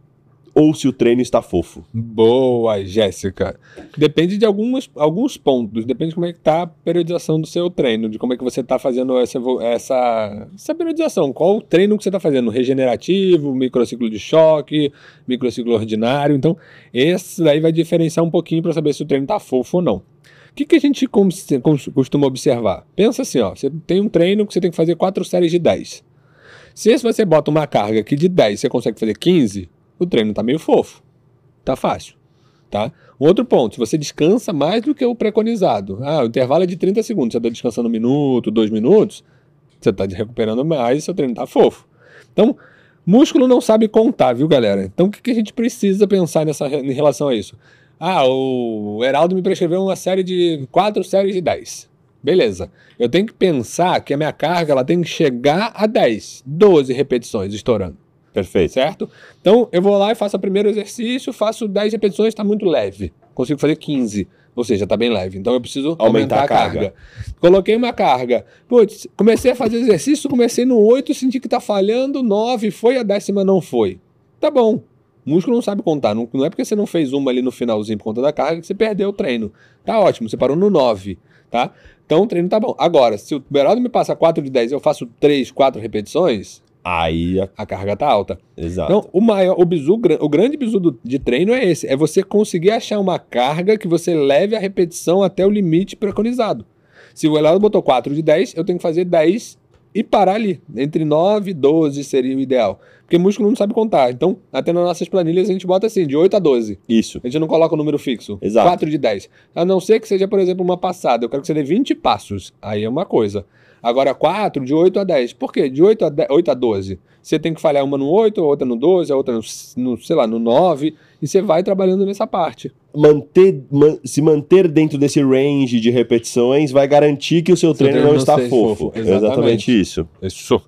ou se o treino está fofo? boa, Jéssica. Depende de algumas, alguns pontos. Depende de como é que tá a periodização do seu treino, de como é que você tá fazendo essa, essa, essa periodização. Qual o treino que você tá fazendo? Regenerativo, microciclo de choque, microciclo ordinário. Então, esse daí vai diferenciar um pouquinho para saber se o treino tá fofo ou não. O que, que a gente costuma observar? Pensa assim, ó, você tem um treino que você tem que fazer quatro séries de 10. Se você bota uma carga que de 10 você consegue fazer 15, o treino tá meio fofo. Tá fácil. Tá? Um outro ponto, se você descansa mais do que o preconizado. Ah, o intervalo é de 30 segundos, você está descansando um minuto, dois minutos, você está recuperando mais e seu treino tá fofo. Então, músculo não sabe contar, viu, galera? Então, o que, que a gente precisa pensar nessa, em relação a isso? Ah, o Heraldo me prescreveu uma série de quatro séries de 10. Beleza. Eu tenho que pensar que a minha carga ela tem que chegar a 10, 12 repetições estourando. Perfeito. Certo? Então eu vou lá e faço o primeiro exercício, faço 10 repetições, está muito leve. Consigo fazer 15. Ou seja, está bem leve. Então eu preciso aumentar, aumentar a, carga. carga. Coloquei uma carga. Putz, comecei a fazer exercício, comecei no 8, senti que está falhando, 9, foi, a décima não foi. Tá bom. O músculo não sabe contar. Não, não é porque você não fez uma ali no finalzinho por conta da carga que você perdeu o treino. Tá ótimo, você parou no 9, tá? Então o treino tá bom. Agora, se o Beraldo me passa 4 de 10 e eu faço 3, 4 repetições, Aí a... a... carga tá alta. Exato. Então, o maior, o bizu, o grande bizu do, de treino é esse, é você conseguir achar uma carga que você leve a repetição até o limite preconizado. Se o Elado botou 4 de 10, eu tenho que fazer 10 e parar ali. Entre 9 e 12 seria o ideal. Porque músculo não sabe contar. Então, até nas nossas planilhas a gente bota assim, de 8 a 12. Isso. A gente não coloca o um número fixo. Exato. 4 de 10. A não ser que seja, por exemplo, uma passada. Eu quero que você dê 20 passos. Aí é uma coisa. Agora 4 de 8 a 10. Por quê? De 8 a, 10, 8 a 12. Você tem que falhar uma no 8, outra no 12, a outra no, no, sei lá, no 9. E você vai trabalhando nessa parte. Manter, man, se manter dentro desse range de repetições vai garantir que o seu, seu treino, treino, não, está fofo. fofo. Exatamente. Exatamente isso. Isso.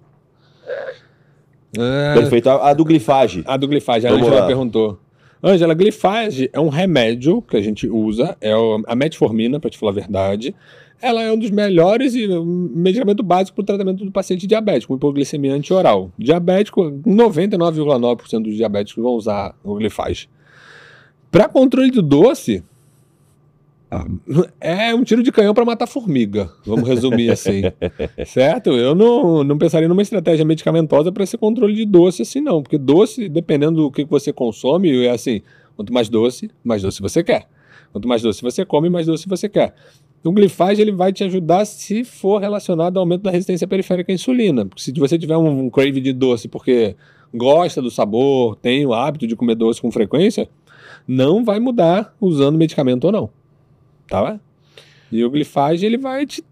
É... Perfeito. A, a, do glifage. A do glifage, a Angela perguntou. Angela, glifage é um remédio que a gente usa, é a metformina, para te falar a verdade ela é um dos melhores e um medicamento básico para o tratamento do paciente diabético, hipoglicemia antioral. Diabético, 99,9% dos diabéticos vão usar o glifage. Para controle do doce, é um tiro de canhão para matar formiga, vamos resumir assim. certo? Eu não, não pensaria numa estratégia medicamentosa para esse controle de doce assim, não. Porque doce, dependendo do que você consome, é assim: quanto mais doce, mais doce você quer. Quanto mais doce você come, mais doce você quer. O glifage ele vai te ajudar se for relacionado ao aumento da resistência periférica à insulina. Porque se você tiver um, um crave de doce porque gosta do sabor, tem o hábito de comer doce com frequência, não vai mudar usando medicamento ou não. Tá? E o glifage ele vai te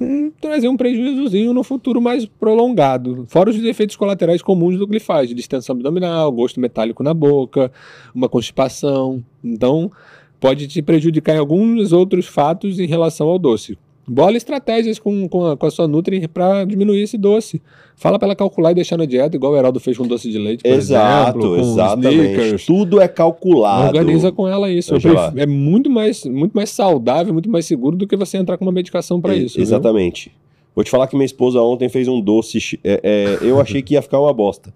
hum, trazer um prejuízozinho no futuro mais prolongado. Fora os efeitos colaterais comuns do glifage, distensão abdominal, gosto metálico na boca, uma constipação. Então, pode te prejudicar em alguns outros fatos em relação ao doce. Bola estratégias com, com, a, com a sua Nutri para diminuir esse doce. Fala para ela calcular e deixar na dieta, igual o Heraldo fez com doce de leite, por Exato, exemplo, exatamente. Sneakers. Tudo é calculado. Organiza com ela isso. é muito mais, muito mais saudável, muito mais seguro do que você entrar com uma medicação para isso. Exatamente. Viu? Vou te falar que minha esposa ontem fez um doce. É, é, eu achei que ia ficar uma bosta.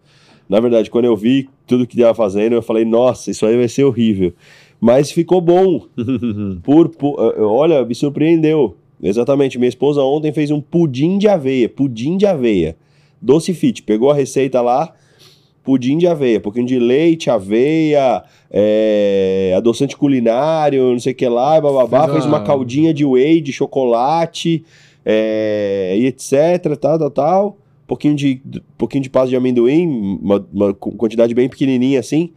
Na verdade, quando eu vi tudo que ela fazendo, eu falei, nossa, isso aí vai ser horrível mas ficou bom. por, por, eh, olha, me surpreendeu. Exatamente, minha esposa ontem fez um pudim de aveia, pudim de aveia. Doce Fit, pegou a receita lá, pudim de aveia, pouquinho de leite, aveia, é, adoçante culinário, não sei o que lá, bababá, fez, fez uma caldinha de whey, de chocolate, é, e etc, tal, tal, tal. Pouquinho de, pouquinho de pasta de amendoim, uma, uma quantidade bem pequenininha assim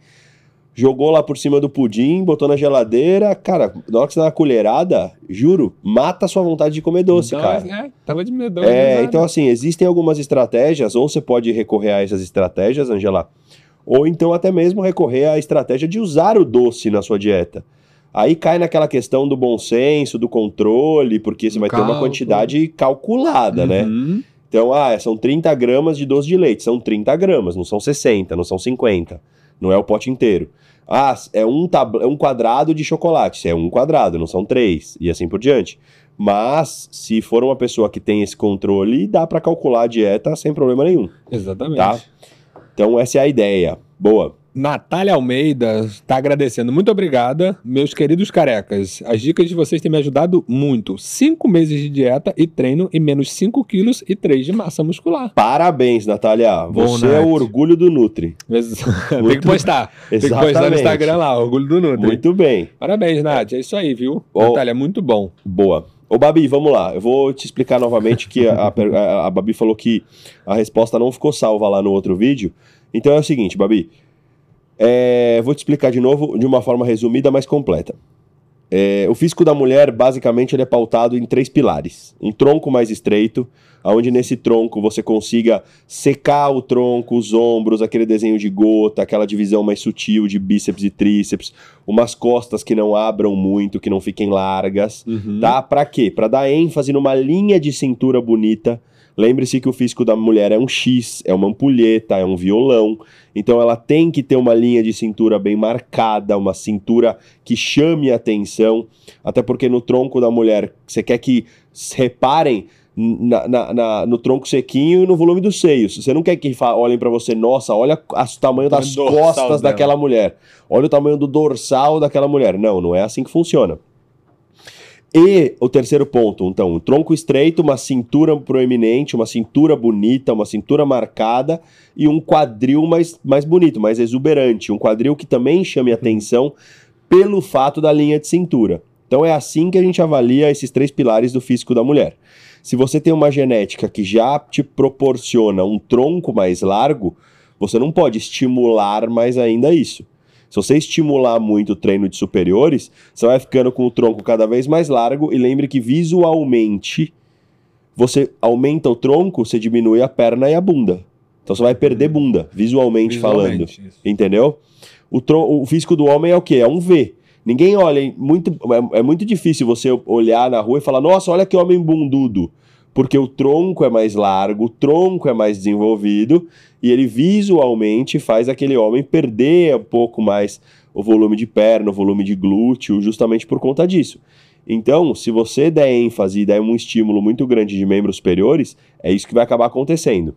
jogou lá por cima do pudim, botou na geladeira. Cara, na hora que você dá uma colherada, juro, mata a sua vontade de comer doce, então, cara. É, tava de medo. É, então assim, existem algumas estratégias, ou você pode recorrer a essas estratégias, Angela, ou então até mesmo recorrer à estratégia de usar o doce na sua dieta. Aí cai naquela questão do bom senso, do controle, porque você vai ter uma quantidade calculada, né? uhum. né? Então, ah, são 30 gramas de doce de leite, são 30 gramas, não são 60, não são 50, não é o pote inteiro. Ah, é um, tab é um quadrado de chocolate. É um quadrado, não são três, e assim por diante. Mas, se for uma pessoa que tem esse controle, dá para calcular a dieta sem problema nenhum. Exatamente. Tá? Então, essa é a ideia. Boa. Natália Almeida está agradecendo. Muito obrigada, meus queridos carecas. As dicas de vocês têm me ajudado muito. Cinco meses de dieta e treino e menos 5 quilos e 3 de massa muscular. Parabéns, Natália. Bom, Você Nath. é o orgulho do Nutri. Tem que postar. Tem que postar no Instagram lá, orgulho do Nutri. Muito bem. Parabéns, Nath. É isso aí, viu? Oh, Natália, muito bom. Boa. Ô, Babi, vamos lá. Eu vou te explicar novamente que a, a, a Babi falou que a resposta não ficou salva lá no outro vídeo. Então é o seguinte, Babi. É, vou te explicar de novo de uma forma resumida, mas completa. É, o físico da mulher, basicamente, ele é pautado em três pilares. Um tronco mais estreito, onde nesse tronco você consiga secar o tronco, os ombros, aquele desenho de gota, aquela divisão mais sutil de bíceps e tríceps, umas costas que não abram muito, que não fiquem largas, Uhum. tá? Pra quê? Pra dar ênfase numa linha de cintura bonita. Lembre-se que o físico da mulher é um X, é uma ampulheta, é um violão. Então ela tem que ter uma linha de cintura bem marcada, uma cintura que chame a atenção. Até porque no tronco da mulher, você quer que reparem na- na- na- no tronco sequinho e no volume dos seios. Você não quer que olhem pra você, nossa, olha o tamanho das costas dela. daquela mulher. Olha o tamanho do dorsal daquela mulher. Não, não é assim que funciona. E o terceiro ponto, então, um tronco estreito, uma cintura proeminente, uma cintura bonita, uma cintura marcada e um quadril mais, mais bonito, mais exuberante. Um quadril que também chame atenção pelo fato da linha de cintura. Então é assim que a gente avalia esses três pilares do físico da mulher. Se você tem uma genética que já te proporciona um tronco mais largo, você não pode estimular mais ainda isso. Se você estimular muito o treino de superiores, você vai ficando com o tronco cada vez mais largo e lembre que visualmente você aumenta o tronco, você diminui a perna e a bunda. Então você vai perder bunda, visualmente, falando. Visualmente, isso. Entendeu? O, o físico do homem é o quê? É um V. Ninguém olha, hein? muito, é, é muito difícil você olhar na rua e falar, nossa, olha que homem bundudo. Porque o tronco é mais largo, o tronco é mais desenvolvido e ele visualmente faz aquele homem perder um pouco mais o volume de perna, o volume de glúteo, justamente por conta disso. Então, se você der ênfase e der um estímulo muito grande de membros superiores, é isso que vai acabar acontecendo.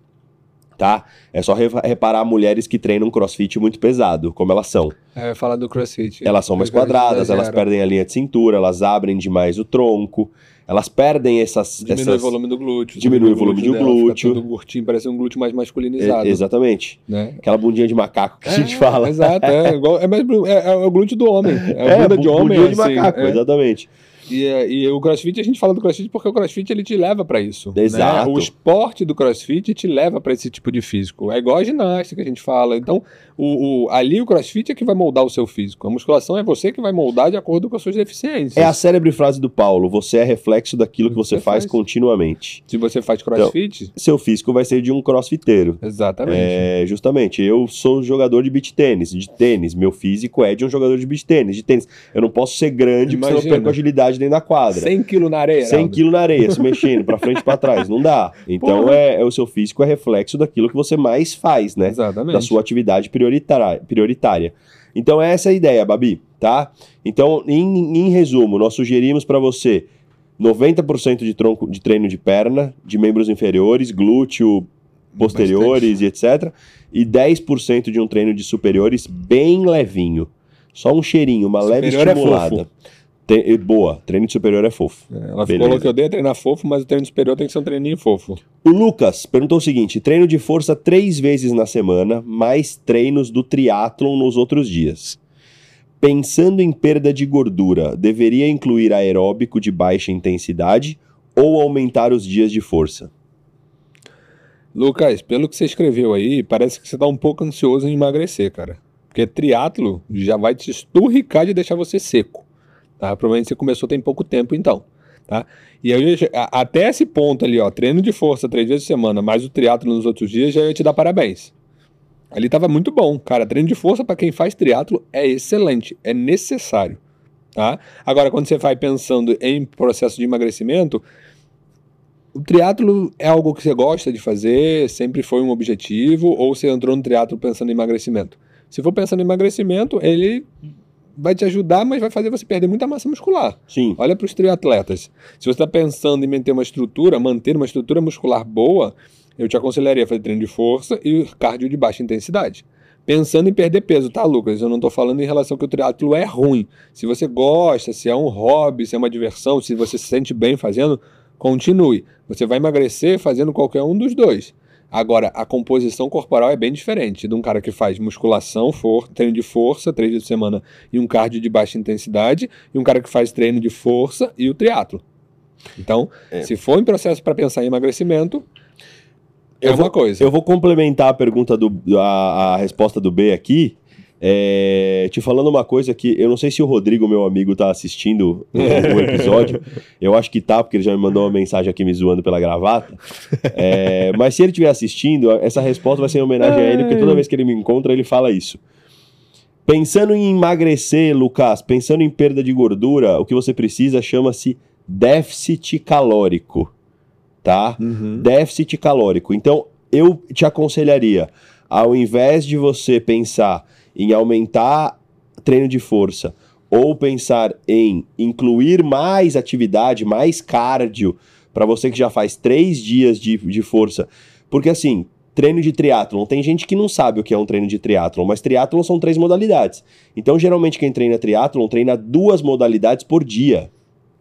Tá? É só re- reparar mulheres que treinam crossfit muito pesado, como elas são. É, fala do crossfit. Elas são mais quadradas, elas perdem a linha de cintura, elas abrem demais o tronco, elas perdem essas. Diminui essas... o volume do glúteo. Diminui o volume do dela, glúteo. Fica todo curtinho, parece um glúteo mais masculinizado. É, exatamente. Né? Aquela bundinha de macaco que a gente É, fala. Exato, é, igual, é, mais, é, é o glúteo do homem. É a bunda de homem. bundinha de assim, macaco, é. exatamente. E, e o crossfit, a gente fala do crossfit porque o crossfit ele te leva pra isso. né? Exato. O esporte do crossfit te leva pra esse tipo de físico. É igual a ginástica que a gente fala. Então, o, o- ali o crossfit é que vai moldar o seu físico. A musculação é você que vai moldar de acordo com as suas deficiências. É a célebre frase do Paulo: você é reflexo daquilo que você, Você faz, faz. continuamente. Se você faz crossfit, Seu físico vai ser de um crossfiteiro. exatamente. É, justamente, eu sou jogador de beach tênis, de tênis. Meu físico é de um jogador de beach tênis, de tênis. Eu não posso ser grande porque senão eu Imagina. perco agilidade dentro da quadra. 100 quilos na areia. 100 Heraldo. quilos na areia, se mexendo pra frente e pra trás. Não dá. Então é, é o seu físico é reflexo daquilo que você mais faz, né? Exatamente. Da sua atividade prioritária. prioritária. Então essa é a ideia, Babi, tá? Então, em, em resumo, nós sugerimos pra você 90% de tronco de treino de perna, de membros inferiores, glúteo, posteriores e etc. E 10% de um treino de superiores bem levinho. Só um cheirinho, uma leve Superior é estimulada. fofo. Te- e boa, treino superior é fofo. É, Ela Beleza. falou que eu odeio treinar fofo, mas o treino superior tem que ser um treininho fofo. O Lucas perguntou o seguinte: treino de força três vezes na semana, mais treinos do triatlon nos outros dias. Pensando em perda de gordura, deveria incluir aeróbico de baixa intensidade ou aumentar os dias de força? Lucas, pelo que você escreveu aí, parece que você tá um pouco ansioso em emagrecer, cara. Porque triatlo já vai te esturricar de deixar você seco. Tá? Provavelmente você começou tem pouco tempo, então. Tá? E aí, até esse ponto ali, ó, treino de força três vezes por semana, mais o triatlo nos outros dias, já ia te dar parabéns. Ali tava muito bom, cara. Treino de força para quem faz triatlo é excelente, é necessário. Tá? Agora, quando você vai pensando em processo de emagrecimento, o triatlo é algo que você gosta de fazer, sempre foi um objetivo, ou você entrou no triatlo pensando em emagrecimento? Se for pensando em emagrecimento, ele vai te ajudar, mas vai fazer você perder muita massa muscular. Sim. Olha para os triatletas. Se você está pensando em manter uma estrutura, manter uma estrutura muscular boa, eu te aconselharia fazer treino de força e cardio de baixa intensidade. Pensando em perder peso, tá, Lucas? Eu não estou falando em relação que o triatlo é ruim. Se você gosta, se é um hobby, se é uma diversão, se você se sente bem fazendo, continue. Você vai emagrecer fazendo qualquer um dos dois. Agora, a composição corporal é bem diferente de um cara que faz musculação, for, treino de força, três dias por semana, e um cardio de baixa intensidade, e um cara que faz treino de força e o triatlo. Então, É. se for em processo para pensar em emagrecimento, é Eu uma vou- coisa. Eu vou complementar a pergunta do a, a resposta do B aqui, É, te falando uma coisa que eu não sei se o Rodrigo, meu amigo, tá assistindo o, o episódio. Eu acho que tá, porque ele já me mandou uma mensagem aqui me zoando pela gravata. É, mas se ele estiver assistindo, essa resposta vai ser em homenagem a ele, porque toda vez que ele me encontra, ele fala isso. Pensando em emagrecer, Lucas, pensando em perda de gordura, o que você precisa chama-se déficit calórico, tá? Uhum. Déficit calórico. Então, eu te aconselharia, ao invés de você pensar em aumentar treino de força ou pensar em incluir mais atividade, mais cardio, para você que já faz três dias de, de força. Porque assim, treino de triatlon, tem gente que não sabe o que é um treino de triatlon, mas triatlon são três modalidades. Então, geralmente, quem treina triatlon treina duas modalidades por dia.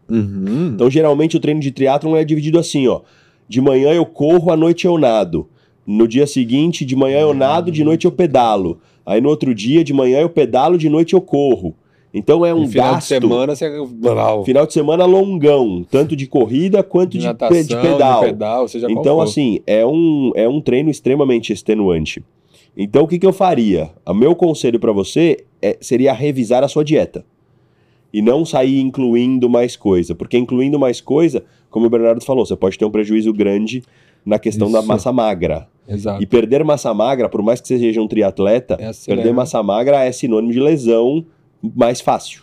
Uhum. Então, geralmente, o treino de triatlon é dividido assim, ó. De manhã eu corro, à noite eu nado. No dia seguinte, de manhã eu nado, de noite eu pedalo. Aí no outro dia, de manhã eu pedalo, de noite eu corro. Então é um E final gasto. de semana você. Final de semana longão, tanto de corrida quanto de, Natação, de pedal. pedal, seja qual Então, assim, é um, é um treino extremamente extenuante. Então, o que, que eu faria? O meu conselho para você é- seria revisar a sua dieta. E não sair incluindo mais coisa. Porque incluindo mais coisa, como o Bernardo falou, você pode ter um prejuízo grande na questão da Isso. massa magra. Exato. E perder massa magra, por mais que você seja um triatleta, É assim perder mesmo. massa magra é sinônimo de lesão mais fácil.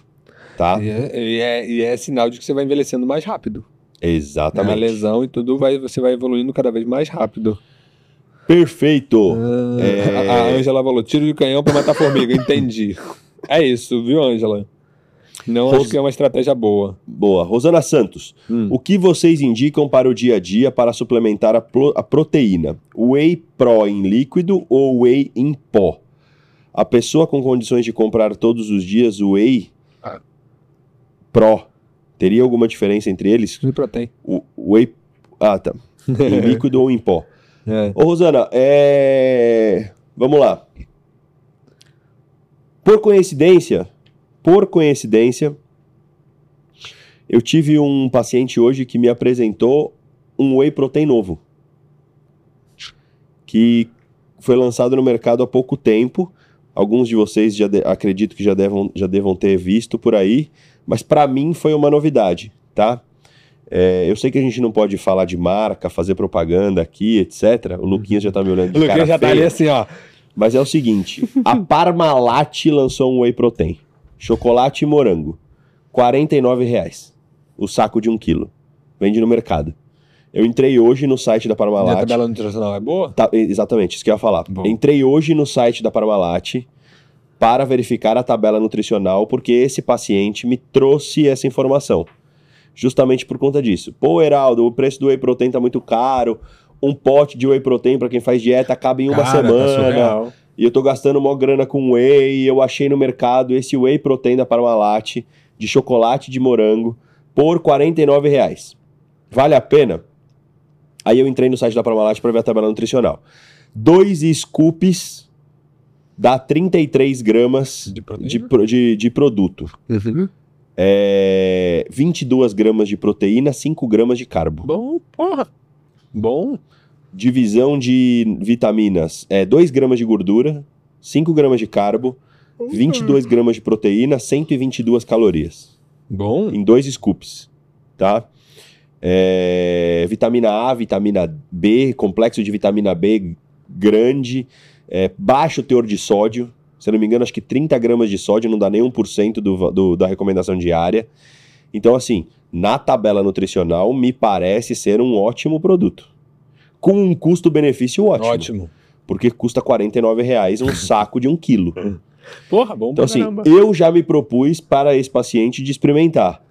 Tá? E é, e é- e é sinal de que você vai envelhecendo mais rápido. A Exatamente. lesão e tudo, vai, você vai evoluindo cada vez mais rápido. Perfeito. Ah, A a Ângela falou: tiro de canhão pra matar formiga. Entendi. É isso, viu, Ângela? Não Ros- acho que é uma estratégia boa. Boa. Rosana Santos. Hum. O que vocês indicam para o dia a dia para suplementar a, pro- a proteína? Whey Pro em líquido ou Whey em pó? A pessoa com condições de comprar todos os dias o Whey Ah. Pro, teria alguma diferença entre eles? E protein. O o Whey. Ah, tá. Em líquido ou em pó? É. Ô, Rosana, é. Vamos lá. Por coincidência, por coincidência, eu tive um paciente hoje que me apresentou um whey protein novo. Que foi lançado no mercado há pouco tempo. Alguns de vocês já de- acredito que já devam, já devam ter visto por aí, mas para mim foi uma novidade, tá? É, eu sei que a gente não pode falar de marca, fazer propaganda aqui, etc. O Luquinhas já tá me olhando de O Lucas já tá feia. ali assim, ó. Mas é o seguinte, a Parmalat lançou um whey protein. Chocolate e morango. 49 reais. O saco de um quilo. Vende no mercado. Eu entrei hoje no site da E a Parmalat. tabela nutricional é boa? Tá, exatamente, isso que eu ia falar. Bom. Entrei hoje no site da Parmalat para verificar a tabela nutricional, porque esse paciente me trouxe essa informação. Justamente por conta disso. Pô, Heraldo, o preço do whey protein tá muito caro. Um pote de whey protein para quem faz dieta acaba em uma Cara, tá semana. surreal. E eu tô gastando mó grana com whey. E eu achei no mercado esse whey protein da Parmalat de chocolate de morango por 49 reais. Vale a pena? Aí eu entrei no site da Parmalat para ver a tabela nutricional. Dois scoops dá 33 gramas De de, de, de produto. É, 22 gramas de proteína, 5 gramas de carbo. Bom, porra. Bom. Divisão de vitaminas é 2 gramas de gordura, 5 gramas de carbo, 22 gramas de proteína, 122 calorias. Bom. Em dois scoops, tá? É, vitamina A, vitamina B, complexo de vitamina B grande, é, baixo teor de sódio. Se eu não me engano, acho que 30 gramas de sódio não dá nem 1% do, do, da recomendação diária. Então, assim, na tabela nutricional, me parece ser um ótimo produto. Com um custo-benefício ótimo. Ótimo. Porque custa 49 reais um saco de um quilo. Porra, bom Então, assim, caramba. eu já me propus para esse paciente de experimentar.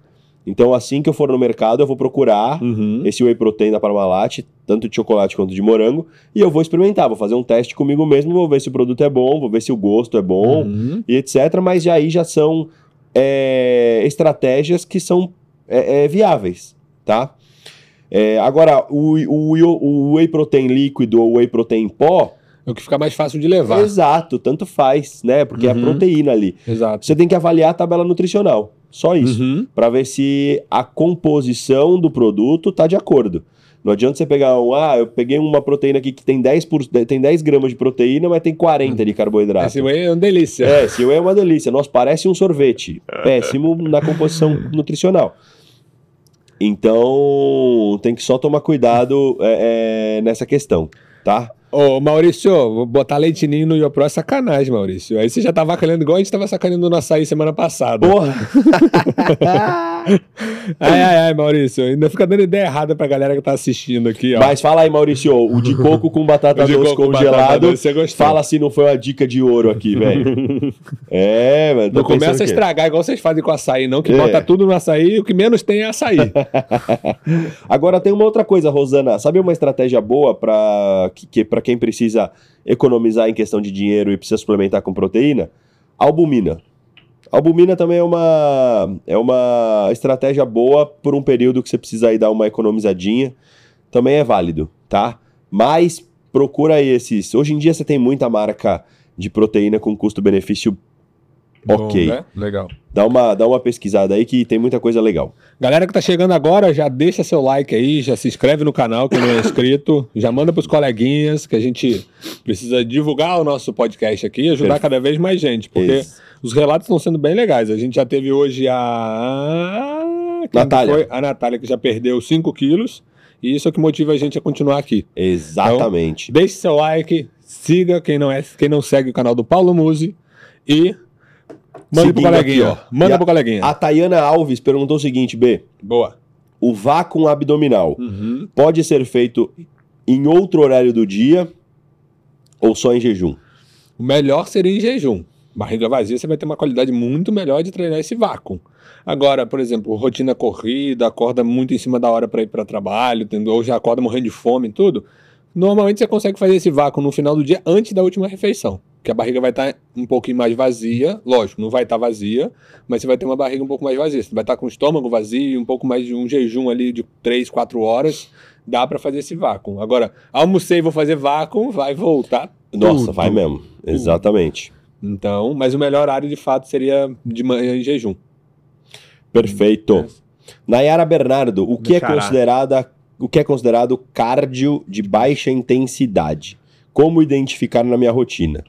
Então, assim que eu for no mercado, eu vou procurar Uhum. esse whey protein da Parmalat, tanto de chocolate quanto de morango, e eu vou experimentar, vou fazer um teste comigo mesmo, vou ver se o produto é bom, vou ver se o gosto é bom, Uhum. e etc. Mas aí já são é, estratégias que são é, é, viáveis, tá? É, agora, o, o, o whey protein líquido ou whey protein em pó, É o que fica mais fácil de levar. exato, tanto faz, né? Porque é a Uhum. proteína ali. Exato. Você tem que avaliar a tabela nutricional. Só isso. Uhum. Pra ver se a composição do produto tá de acordo. Não adianta você pegar um, ah, eu peguei uma proteína aqui que tem 10, por, tem 10 gramas de proteína, mas tem 40 de carboidrato. Esse whey é uma delícia. É, esse whey é uma delícia. Nossa, parece um sorvete. Péssimo na composição nutricional. Então, tem que só tomar cuidado é, é, nessa questão, tá? Ô, Maurício, vou botar leitinho no Iopro é sacanagem, Maurício. Aí você já tá vacalhando igual a gente tava sacaneando no açaí semana passada. Porra! ai, ai, ai, Maurício. Ainda fica dando ideia errada pra galera que tá assistindo aqui, ó. Mas fala aí, Maurício, o de coco com batata doce congelado. batata você gostou. Fala se não foi uma dica de ouro aqui, velho. é, mano. Não começa a estragar igual vocês fazem com açaí, não, que É. bota tudo no açaí e o que menos tem é açaí. Agora tem uma outra coisa, Rosana. Sabe uma estratégia boa para que, que para quem precisa economizar em questão de dinheiro e precisa suplementar com proteína? Albumina. Albumina também é uma é uma estratégia boa por um período que você precisa aí dar uma economizadinha. Também é válido, tá? Mas procura aí esses. Hoje em dia você tem muita marca de proteína com custo-benefício ok. Bom, né? Legal. Dá uma, dá uma pesquisada aí que tem muita coisa legal. Galera que tá chegando agora, já deixa seu like aí, já se inscreve no canal que não é inscrito, já manda pros coleguinhas que a gente precisa divulgar o nosso podcast aqui e ajudar Perfeito. cada vez mais gente, porque Isso. os relatos estão sendo bem legais. A gente já teve hoje a quem Natália. foi? a Natália que já perdeu 5 quilos e isso é o que motiva a gente a continuar aqui. Exatamente. Deixe seu like, siga quem não é, quem não segue o canal do Paulo Musi e manda pro coleguinha, aqui, ó. Manda a- pro coleguinha. A Tayana Alves perguntou o seguinte, B. Boa. O vácuo abdominal Uhum. pode ser feito em outro horário do dia ou só em jejum? O melhor seria em jejum. Barriga vazia, você vai ter uma qualidade muito melhor de treinar esse vácuo. Agora, por exemplo, rotina corrida, acorda muito em cima da hora para ir para trabalho, ou já acorda morrendo de fome e tudo. Normalmente você consegue fazer esse vácuo no final do dia antes da última refeição. Que a barriga vai estar um pouquinho mais vazia, lógico, não vai estar vazia, mas você vai ter uma barriga um pouco mais vazia. Você vai estar com o estômago vazio, um pouco mais de um jejum ali de 3, 4 horas, dá para fazer esse vácuo. Agora, almocei e vou fazer vácuo, vai voltar Nossa, tudo. vai mesmo. Exatamente. Então, mas o melhor horário de fato seria de manhã em jejum. Perfeito. Nayara Bernardo, o que é considerada o que é considerado cardio de baixa intensidade? Como identificar na minha rotina?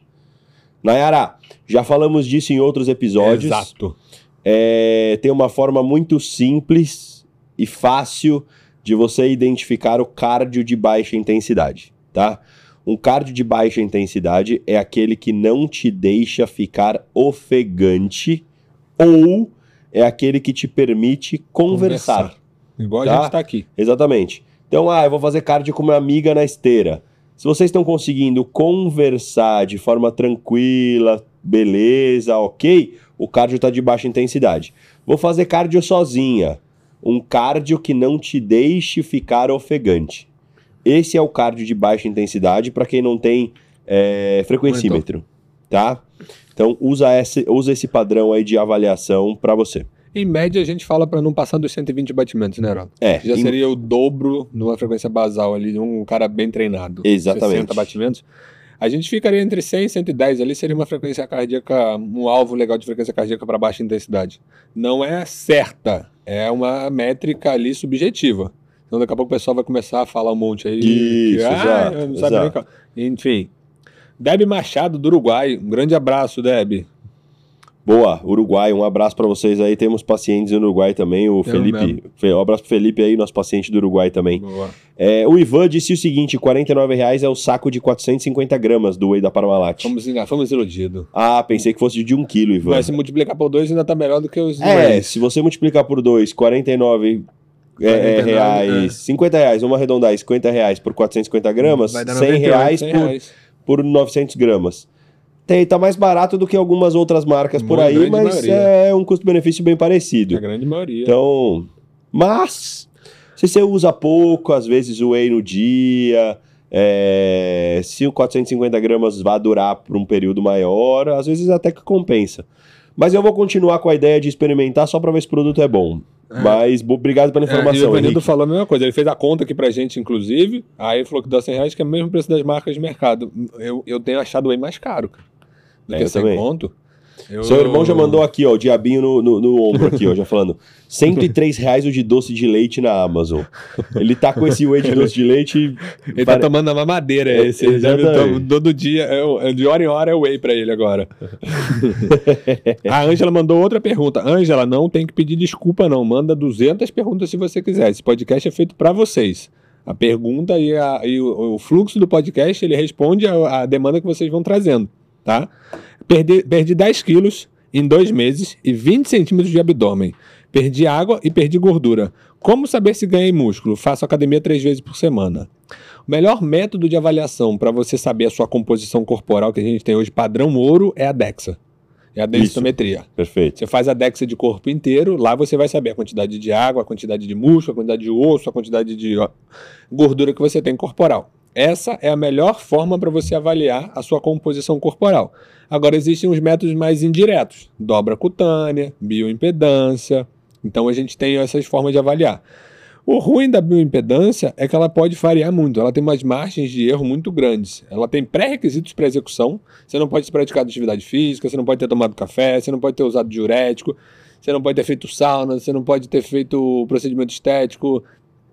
Nayara, já falamos disso em outros episódios. Exato. É, tem uma forma muito simples e fácil de você identificar o cardio de baixa intensidade, tá? Um cardio de baixa intensidade é aquele que não te deixa ficar ofegante ou é aquele que te permite conversar. Igual Tá? a gente tá aqui. Exatamente. Então, ah, eu vou fazer cardio com minha amiga na esteira. Se vocês estão conseguindo conversar de forma tranquila, beleza, ok, o cardio está de baixa intensidade. Vou fazer cardio sozinha. Um cardio que não te deixe ficar ofegante. Esse é o cardio de baixa intensidade para quem não tem é, frequencímetro, tá? Então usa esse, usa esse padrão aí de avaliação para você. Em média, a gente fala para não passar dos 120 batimentos, né, Heraldo? É, Já em- seria o dobro numa frequência basal ali, de um cara bem treinado. Exatamente. 60 batimentos. A gente ficaria entre 100 e 110 ali, seria uma frequência cardíaca, um alvo legal de frequência cardíaca para baixa intensidade. Não é certa, é uma métrica ali subjetiva. Então daqui a pouco o pessoal vai começar a falar um monte aí. Isso, que, ah, exato, não sabe nem exato. qual. Enfim. Deb Machado, do Uruguai. Um grande abraço, Deb. Boa, Uruguai, um abraço pra vocês aí. Temos pacientes no Uruguai também. O Temos Felipe, mesmo. Um abraço pro Felipe aí, nosso paciente do Uruguai também. Boa. É, o Ivan disse o seguinte: 49 reais é o saco de 450 gramas do whey da Parmalat. Fomos, fomos iludidos. Ah, pensei que fosse de 1 quilo, Ivan. Mas se multiplicar por dois ainda tá melhor do que os É, se você multiplicar por 2, 49 é, é, 49, reais, é. 50 reais, vamos arredondar, 50 reais por 450 gramas, Vai dar 100 98, reais 100 por, reais. por 900 gramas. Tem, tá mais barato do que algumas outras marcas por aí, mas maioria. é um custo-benefício bem parecido. A grande maioria. Então, mas se você usa pouco, às vezes o whey no dia, é, se o 450 gramas vai durar por um período maior, às vezes até que compensa. Mas eu vou continuar com a ideia de experimentar só para ver se o produto é bom. Mas bo- obrigado pela É, o informação, Evanildo Henrique. falou a mesma coisa. Ele fez a conta aqui pra gente, inclusive. Aí falou que dá 100 reais, que é o mesmo preço das marcas de mercado. Eu, eu tenho achado o whey mais caro, cara. Do É, que eu 100 também. conto. Eu- Seu irmão já mandou aqui, ó, o diabinho no, no, no ombro aqui, ó, já falando. 103 reais o de doce de leite na Amazon. Ele tá com esse whey de doce de leite. Ele tá pare- tomando a mamadeira É, esse. Exatamente. todo dia, é, é de hora em hora é whey pra ele agora. a Ângela mandou outra pergunta. Ângela, não tem que pedir desculpa não. Manda 200 perguntas se você quiser. Esse podcast é feito pra vocês. A pergunta e, a- e o, o fluxo do podcast, ele responde a demanda que vocês vão trazendo, tá? Perdi, perdi 10 quilos em dois meses e 20 centímetros de abdômen. Perdi água e perdi gordura. Como saber se ganhei músculo? Faço academia três vezes por semana. O melhor método de avaliação para você saber a sua composição corporal que a gente tem hoje, padrão ouro, é a DEXA. É a densitometria. Perfeito. Você faz a DEXA de corpo inteiro, lá você vai saber a quantidade de água, a quantidade de músculo, a quantidade de osso, a quantidade de ó, gordura que você tem corporal. Essa é a melhor forma para você avaliar a sua composição corporal. Agora existem os métodos mais indiretos, dobra cutânea, bioimpedância. Então a gente tem essas formas de avaliar. O ruim da bioimpedância é que ela pode variar muito, ela tem umas margens de erro muito grandes. Ela tem pré-requisitos para execução. Você não pode ter praticado atividade física, você não pode ter tomado café, você não pode ter usado diurético, você não pode ter feito sauna, você não pode ter feito procedimento estético.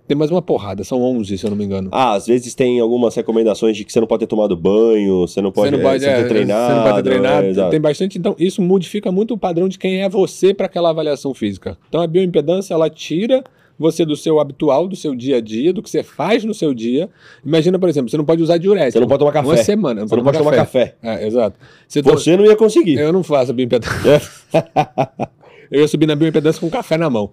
Tem mais uma porrada, são 11, se eu não me engano. Ah, às vezes tem algumas recomendações de que você não pode ter tomado banho, você não pode, você não pode, é, é, ter treinado. você não pode ter treinado. é, tem bastante. Então, isso modifica muito o padrão de quem é você para aquela avaliação física. Então, a bioimpedância ela tira você do seu habitual, do seu dia a dia, do que você faz no seu dia. Imagina, por exemplo, você não pode usar diurético. Você não pode tomar café. Uma semana. Você não pode tomar café. É, exato. Você Você não ia conseguir. Eu não faço a bioimpedância. Eu ia subir na bioimpedância com café na mão.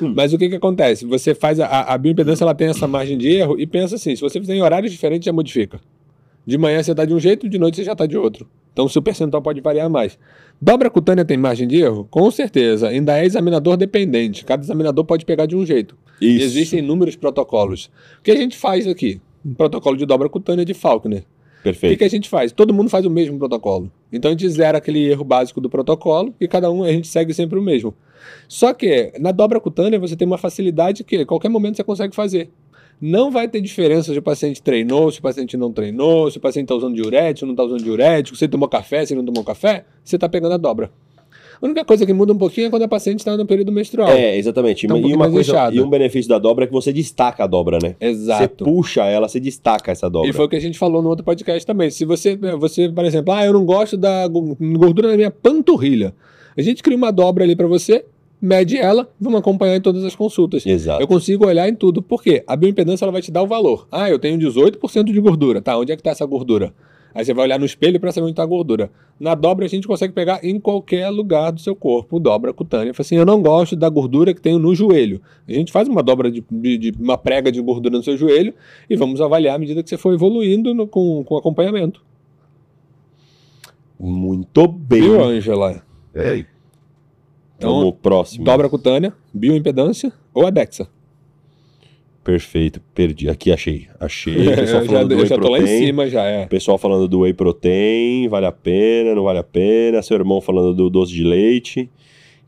Mas o que que acontece? Você faz a, a bioimpedância, ela tem essa margem de erro e pensa assim, se você fizer em horários diferentes, já modifica. De manhã você está de um jeito, de noite você já está de outro. Então o seu percentual pode variar mais. Dobra cutânea tem margem de erro? Com certeza. Ainda é examinador dependente. Cada examinador pode pegar de um jeito. E Isso. existem inúmeros protocolos. O que a gente faz aqui? Um protocolo de dobra cutânea de Faulkner. O que, Perfeito. que a gente faz? Todo mundo faz o mesmo protocolo. Então a gente zera aquele erro básico do protocolo e cada um a gente segue sempre o mesmo. Só que na dobra cutânea você tem uma facilidade que qualquer momento você consegue fazer. Não vai ter diferença se o paciente treinou, se o paciente não treinou, se o paciente está usando diurético, não está usando diurético, se ele tomou café, se ele não tomou café, você está pegando a dobra. A única coisa que muda um pouquinho é quando a paciente está no período menstrual. É, exatamente. Tá um e, uma coisa, e um benefício da dobra é que você destaca a dobra, né? Você Exato. puxa ela, você destaca essa dobra. E foi o que a gente falou no outro podcast também. Se você, você por exemplo, ah, eu não gosto da go- gordura na minha panturrilha. A gente cria uma dobra ali para você, mede ela, vamos acompanhar em todas as consultas. Exato. Eu consigo olhar em tudo. Por quê? A bioimpedância ela vai te dar o valor. Ah, eu tenho 18% de gordura. Tá, onde é que está essa gordura? Aí você vai olhar no espelho para saber onde está a gordura. Na dobra a gente consegue pegar em qualquer lugar do seu corpo, dobra cutânea. Fala assim, eu não gosto da gordura que tenho no joelho. A gente faz uma dobra de, de- de uma prega de gordura no seu joelho e vamos avaliar à medida que você for evoluindo no- com, com acompanhamento. Muito bem. Viu, Angela? É. Então, Vamos próximo. dobra cutânea, bioimpedância ou a DEXA. Perfeito. Perdi. Aqui achei. Achei. O pessoal eu já, falando do whey já tô lá em protein. cima, já é. Pessoal falando do whey protein, vale a pena, não vale a pena. Seu irmão falando do doce de leite,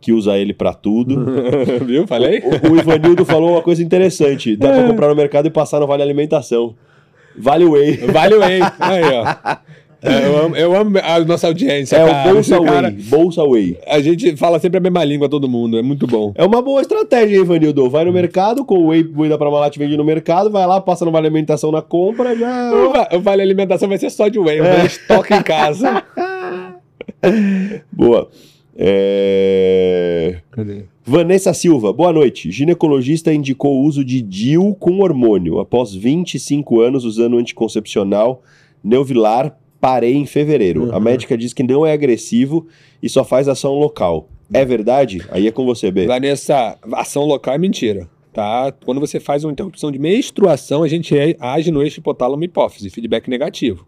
que usa ele pra tudo. Viu? Falei? O, o Ivanildo falou uma coisa interessante. Dá pra comprar no mercado e passar no Vale Alimentação. Vale Whey. Vale o Whey. Aí, ó. É, eu, amo, eu amo a nossa audiência. É cara. o Bolsa cara- Whey. Bolsa Whey. A gente fala sempre a mesma língua, todo mundo. É muito bom. É uma boa estratégia, hein, Ivanildo? Vai no mercado, com o Whey, Whey da Parmalat vende no mercado, vai lá, passa no Vale Alimentação na compra, já... O va- O Vale Alimentação vai ser só de Whey. É. Estoque em casa. Boa. É... Cadê? Vanessa Silva, boa noite. Ginecologista indicou o uso de DIU com hormônio. Após 25 anos usando anticoncepcional Neuvilar, parei em fevereiro. A Uhum. médica diz que não é agressivo e só faz ação local. É verdade? Aí é com você, B. Vanessa, ação local é mentira. Tá? Quando você faz uma interrupção de menstruação, a gente age no eixo hipotálamo hipófise, feedback negativo.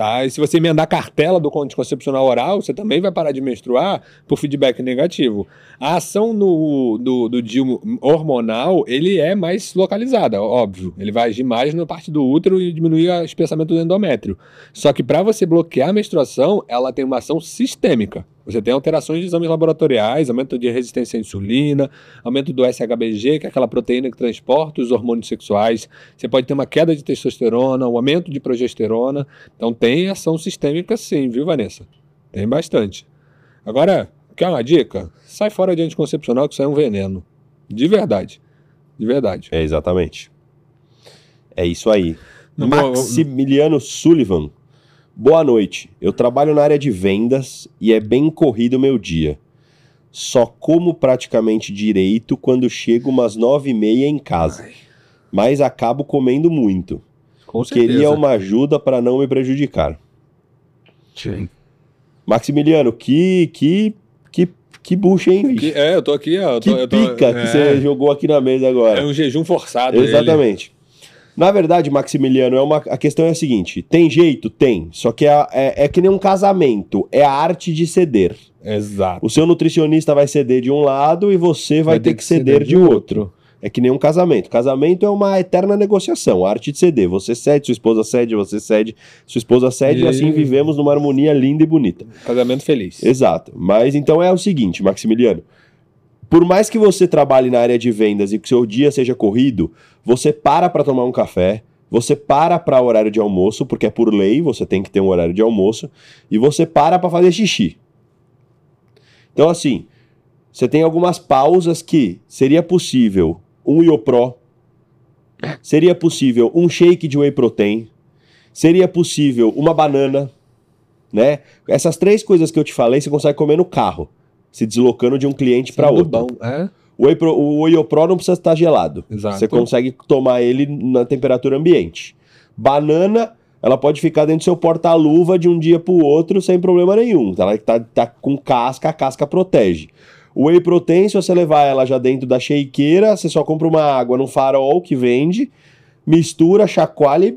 Tá? E se você emendar a cartela do anticoncepcional oral, você também vai parar de menstruar por feedback negativo. A ação no, do, do DIU hormonal, ele é mais localizada, óbvio. Ele vai agir mais na parte do útero e diminuir o espessamento do endométrio. Só que para você bloquear a menstruação, ela tem uma ação sistêmica. Você tem alterações de exames laboratoriais, aumento de resistência à insulina, aumento do SHBG, que é aquela proteína que transporta os hormônios sexuais. Você pode ter uma queda de testosterona, um aumento de progesterona. Então tem ação sistêmica sim, viu, Vanessa? Tem bastante. Agora, quer uma dica? Sai fora de anticoncepcional que isso é um veneno. De verdade. De verdade. É, exatamente. É isso aí. Não, Maximiliano Sullivan. Boa noite. Eu trabalho na área de vendas e é bem corrido o meu dia. Só como praticamente direito quando chego umas nove e meia em casa. Mas acabo comendo muito. Com certeza. Queria uma ajuda para não me prejudicar. Maximiliano, que que que que bucha, hein? Que- é, eu tô aqui, ó. eu Que tô- eu tô- pica é, que você jogou aqui na mesa agora. É um jejum forçado. ele. Na verdade, Maximiliano, é uma, a questão é a seguinte: tem jeito? Tem. Só que é, é, é que nem um casamento. É a arte de ceder. Exato. O seu nutricionista vai ceder de um lado e você vai, ter, que ceder, de outro. É que nem um casamento. Casamento é uma eterna negociação, a arte de ceder. Você cede, sua esposa cede, você cede, sua esposa cede, e, E- assim vivemos numa harmonia linda e bonita. Casamento feliz. Exato. Mas então é o seguinte, Maximiliano. Por mais que você trabalhe na área de vendas e que seu dia seja corrido, você para para tomar um café, você para para horário de almoço, porque é por lei, você tem que ter um horário de almoço, e você para para fazer xixi. Então assim, você tem algumas pausas que seria possível um Iopro, seria possível um shake de whey protein, seria possível uma banana, né? Essas três coisas que eu te falei, você consegue comer no carro, se deslocando de um cliente para outro. bom. É, O Whey Pro- o Whey Pro não precisa estar gelado. exato. Você consegue tomar ele na temperatura ambiente. Banana, ela pode ficar dentro do seu porta-luva de um dia para o outro sem problema nenhum. Ela tá, tá com casca, a casca protege. O Whey Protein, se você levar ela já dentro da shakeira, você só compra uma água no farol que vende, mistura, chacoalha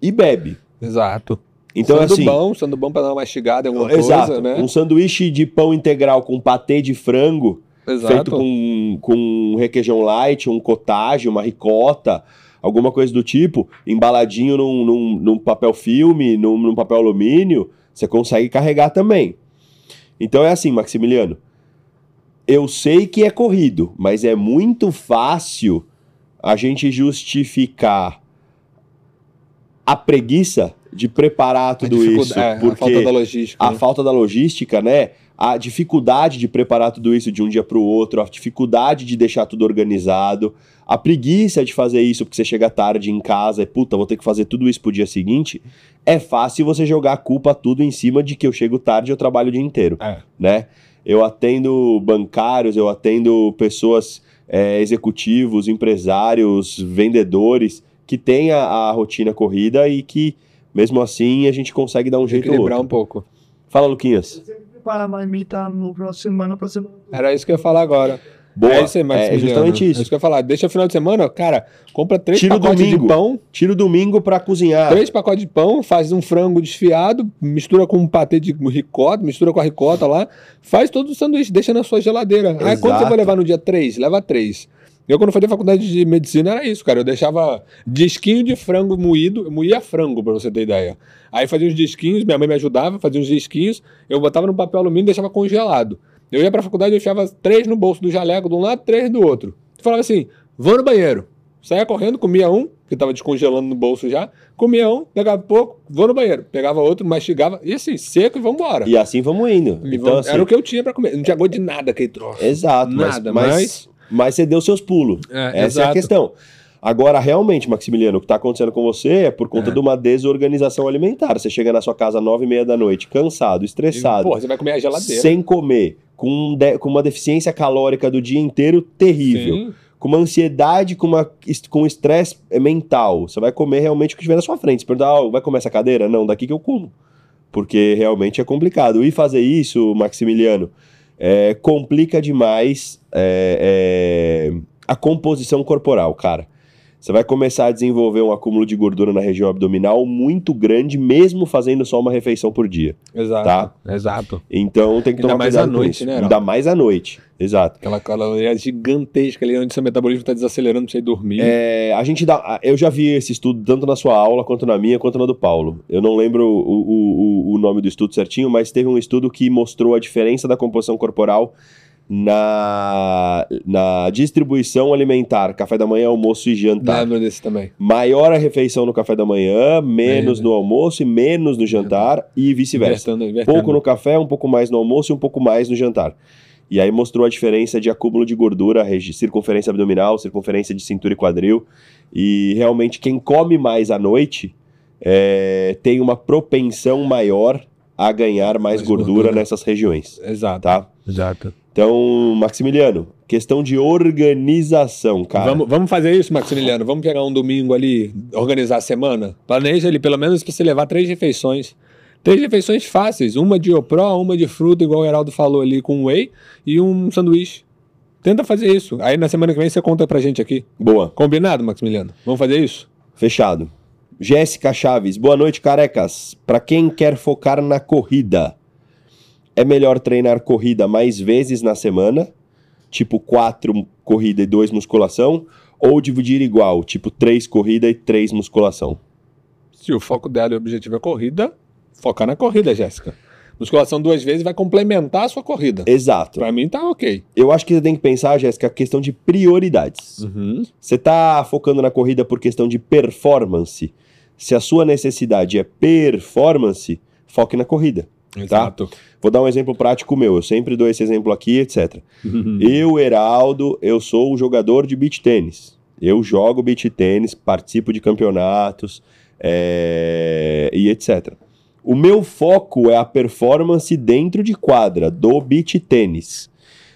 e bebe. Exato. Então, sendo assim, bom, sendo bom pra dar uma mastigada alguma Exato. coisa, né? Um sanduíche de pão integral com patê de frango, Exato. feito com, com requeijão light, um cottage, uma ricota, alguma coisa do tipo, embaladinho num, num, num papel filme, num, num papel alumínio, você consegue carregar também. Então é assim, Maximiliano. Eu sei que é corrido, mas é muito fácil a gente justificar a preguiça de preparar tudo isso, é, porque a falta da logística. a né? falta da logística, né? A dificuldade de preparar tudo isso de um dia para o outro, a dificuldade de deixar tudo organizado, a preguiça de fazer isso porque você chega tarde em casa e puta, vou ter que fazer tudo isso pro dia seguinte. É fácil você jogar a culpa tudo em cima de que eu chego tarde e eu trabalho o dia inteiro, É. né? Eu atendo bancários, eu atendo pessoas, é, executivos, empresários, vendedores que têm a, a rotina corrida e que mesmo assim a gente consegue dar um jeito Equilibrar outro. um pouco. Fala, Luquinhas. Você prepara a marmita no próximo semana. Era isso que eu ia falar agora. Boa. É isso aí, Maximiliano. é justamente É isso. isso que eu ia falar. Deixa o final de semana, cara, compra três Tira pacotes domingo. de pão, Tira o domingo pra cozinhar. três pacotes de pão, faz um frango desfiado, mistura com um patê de ricota, mistura com a ricota lá, faz todo o sanduíche, deixa na sua geladeira. Aí quando você Exato. vai levar no dia 3, leva três. Eu, quando fazia faculdade de medicina, era isso, cara. Eu deixava disquinho de frango moído, eu moía frango, pra você ter ideia. Aí fazia uns disquinhos, minha mãe me ajudava, fazia uns disquinhos, eu botava no papel alumínio e deixava congelado. Eu ia pra faculdade e enfiava três no bolso do jaleco de um lado, três do outro. Eu falava assim, vou no banheiro. Saía correndo, comia um, que tava descongelando no bolso já, comia um, pegava pouco, vou no banheiro. Pegava outro, mastigava, e assim, seco e vambora. E assim vamos indo. E Então, vamos- assim, Era o que eu tinha pra comer. Não tinha gosto de nada aquele troço. Exato, Nada, mas, mas- mas você deu seus pulos. É, Essa é a questão. Agora, realmente, Maximiliano, o que está acontecendo com você é por conta É. de uma desorganização alimentar. Você chega na sua casa às nove e meia da noite, cansado, estressado, Porra, você vai comer a geladeira. sem comer, com, um de- com uma deficiência calórica do dia inteiro terrível, Sim. com uma ansiedade, com uma com estresse mental. Você vai comer realmente o que tiver na sua frente. Você pergunta, ah, vai comer essa cadeira? Não, daqui que eu como. Porque realmente é complicado. E fazer isso, Maximiliano, é, complica demais é, é, a composição corporal, cara. Você vai começar a desenvolver um acúmulo de gordura na região abdominal muito grande, mesmo fazendo só uma refeição por dia. Exato. Tá. Exato. Então tem que Ainda tomar mais cuidado à noite, né, Ainda mais à noite. Exato. Aquela caloria gigantesca ali onde seu metabolismo está desacelerando pra você ir dormir. É, a gente dá. Eu já vi esse estudo tanto na sua aula, quanto na minha, quanto na do Paulo. Eu não lembro o, o- o nome do estudo certinho, mas teve um estudo que mostrou a diferença da composição corporal na, na distribuição alimentar, café da manhã, almoço e jantar. Lembro desse também. Maior a refeição no café da manhã, menos É, no almoço e menos no jantar e vice-versa. Pouco no café, um pouco mais no almoço e um pouco mais no jantar. E aí mostrou a diferença de acúmulo de gordura, circunferência abdominal, circunferência de cintura e quadril. E realmente quem come mais à noite é, tem uma propensão maior a ganhar mais, Mais gordura, gordura. nessas regiões, Exato. tá? Exato. Então, Maximiliano, questão de organização, cara. Vamos, vamos fazer isso, Maximiliano. Vamos pegar um domingo ali, organizar a semana. Planeja ali, pelo menos, para você levar três refeições. Três refeições fáceis. Uma de opró, uma de fruta, igual o Heraldo falou ali, com whey, e um sanduíche. Tenta fazer isso. Aí na semana que vem você conta pra gente aqui. Boa. Combinado, Maximiliano? Vamos fazer isso? Fechado. Jéssica Chaves, boa noite, carecas. Para quem quer focar na corrida, é melhor treinar corrida mais vezes na semana, tipo quatro corrida e dois musculação, ou dividir igual, tipo três corrida e três musculação? Se o foco dela e o objetivo é corrida, focar na corrida, Jéssica. Musculação duas vezes vai complementar a sua corrida. Exato. Pra mim tá ok. Eu acho que você tem que pensar, Jéssica, a questão de prioridades. Uhum. Você tá focando na corrida por questão de performance. Se a sua necessidade é performance, foque na corrida. Exato. Vou dar um exemplo prático meu, eu sempre dou esse exemplo aqui, etc. Eu, Heraldo, eu sou um jogador de beach tênis. Eu jogo beach tênis, participo de campeonatos é, e etc. O meu foco é a performance dentro de quadra do beach tênis.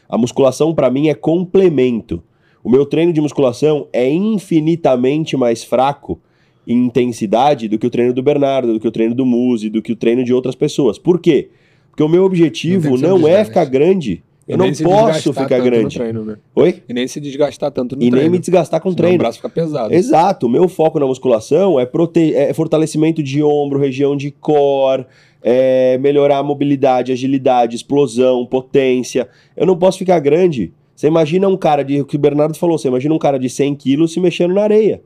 A musculação para mim é complemento. O meu treino de musculação é infinitamente mais fraco em intensidade do que o treino do Bernardo, do que o treino do Muzi, do que o treino de outras pessoas. Por quê? Porque o meu objetivo Não não, é ficar grande. Eu E não posso ficar grande. treino, né? Oi? E nem se desgastar tanto no E treino. nem me desgastar com Senão treino. O braço fica pesado. Exato, o meu foco na musculação é, prote... é fortalecimento de ombro, região de core, é melhorar a mobilidade, agilidade, explosão, potência. Eu não posso ficar grande. Você imagina um cara de. O que o Bernardo falou, você imagina um cara de 100 quilos se mexendo na areia.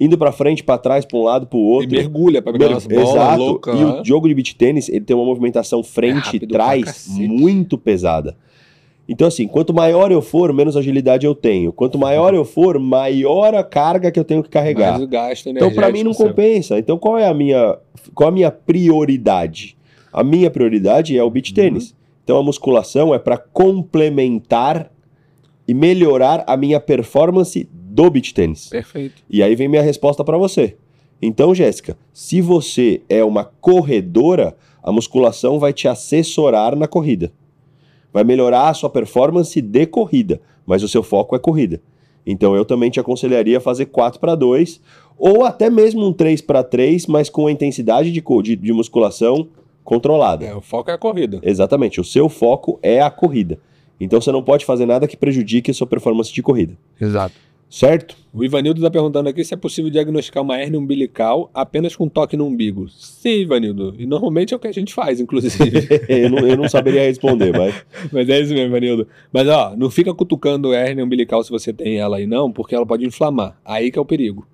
Indo pra frente, pra trás, pra um lado, pro E outro. mergulha pra pegar Mer- umas bolas Exato. loucas. e né? o jogo de beach tênis, ele tem uma movimentação frente e trás muito pesada. Então, assim, quanto maior eu for, menos agilidade eu tenho. Quanto maior eu for, maior a carga que eu tenho que carregar. Mas o gasto Então, pra mim, não compensa. Então, qual é a minha, qual a minha prioridade? A minha prioridade é o Uhum. beach tênis. Então, a musculação é para complementar e melhorar a minha performance do beach tênis. Perfeito. E aí vem minha resposta para você. Então, Jéssica, se você é uma corredora, a musculação vai te assessorar na corrida. Vai melhorar a sua performance de corrida, mas o seu foco é corrida. Então eu também te aconselharia a fazer 4 para 2 ou até mesmo um 3 para 3, mas com a intensidade de, de, de musculação controlada. É, o foco é a corrida. Exatamente, o seu foco é a corrida. Então você não pode fazer nada que prejudique a sua performance de corrida. Exato. Certo? O Ivanildo está perguntando aqui se é possível diagnosticar uma hernia umbilical apenas com toque no umbigo. Sim, Ivanildo. E normalmente é o que a gente faz, inclusive. eu, não, eu não saberia responder, mas. Mas é isso mesmo, Ivanildo. Mas ó, não fica cutucando a hernia umbilical se você tem ela aí, não, porque ela pode inflamar. Aí que é o perigo.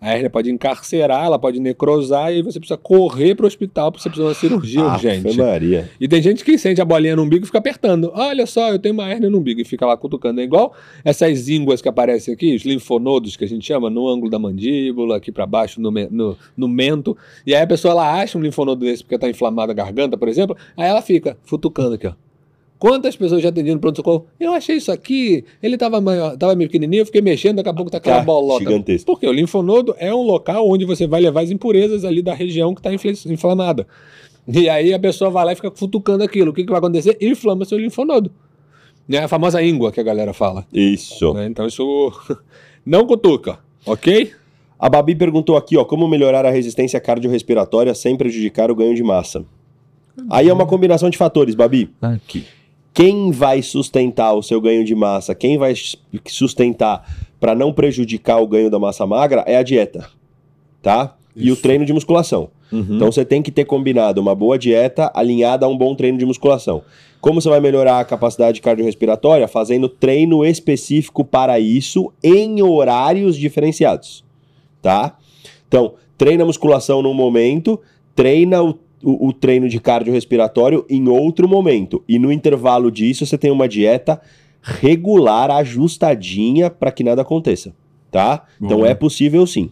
A hernia pode encarcerar, ela pode necrosar e aí você precisa correr para o hospital porque você precisa de uma cirurgia Ave urgente. Maria. E tem gente que sente a bolinha no umbigo e fica apertando. Olha só, eu tenho uma hernia no umbigo e fica lá cutucando. É igual essas ínguas que aparecem aqui, os linfonodos que a gente chama, no ângulo da mandíbula, aqui para baixo, no, no, no mento. E aí a pessoa ela acha um linfonodo desse porque tá inflamada a garganta, por exemplo, aí ela fica futucando aqui, ó. Quantas pessoas já atendiam no pronto-socorro? Eu achei isso aqui, ele tava, maior, tava meio pequenininho, eu fiquei mexendo, daqui a pouco tá aquela Tá bolota. gigantesco. Porque o linfonodo é um local onde você vai levar as impurezas ali da região que está inflamada. E aí a pessoa vai lá e fica futucando aquilo. O que, que vai acontecer? Inflama seu linfonodo. É a famosa íngua que a galera fala. Isso. né? Então isso não cutuca, ok? A Babi perguntou aqui, ó, como melhorar a resistência cardiorrespiratória sem prejudicar o ganho de massa. Aí é uma combinação de fatores, Babi. Aqui. Quem vai sustentar o seu ganho de massa, quem vai sustentar para não prejudicar o ganho da massa magra é a dieta, tá? E o Isso. treino de musculação. Então você tem que ter combinado uma boa dieta alinhada a um bom treino de musculação. Como você vai melhorar a capacidade cardiorrespiratória? Fazendo treino específico para isso em horários diferenciados, tá? Então, treina musculação num momento, treina o o, o treino de cardiorrespiratório em outro momento. E no intervalo disso, você tem uma dieta regular, ajustadinha para que nada aconteça, tá? Então Boa. é possível sim.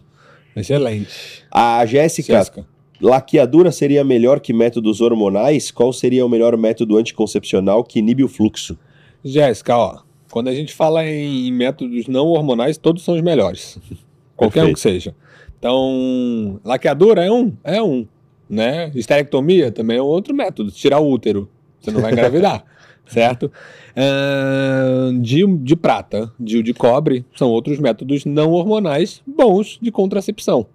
Excelente. A Jéssica, Jéssica. laqueadura seria melhor que métodos hormonais? Qual seria o melhor método anticoncepcional que inibe o fluxo? Jéssica, ó, quando a gente fala em métodos não hormonais, todos são os melhores. Qualquer um Perfeito. que seja. Então, laqueadura é um, é um, né? Esterectomia também é outro método, tirar o útero, você não vai engravidar, certo? Ahn, de, de prata, de, de cobre, são outros métodos não hormonais bons de contracepção.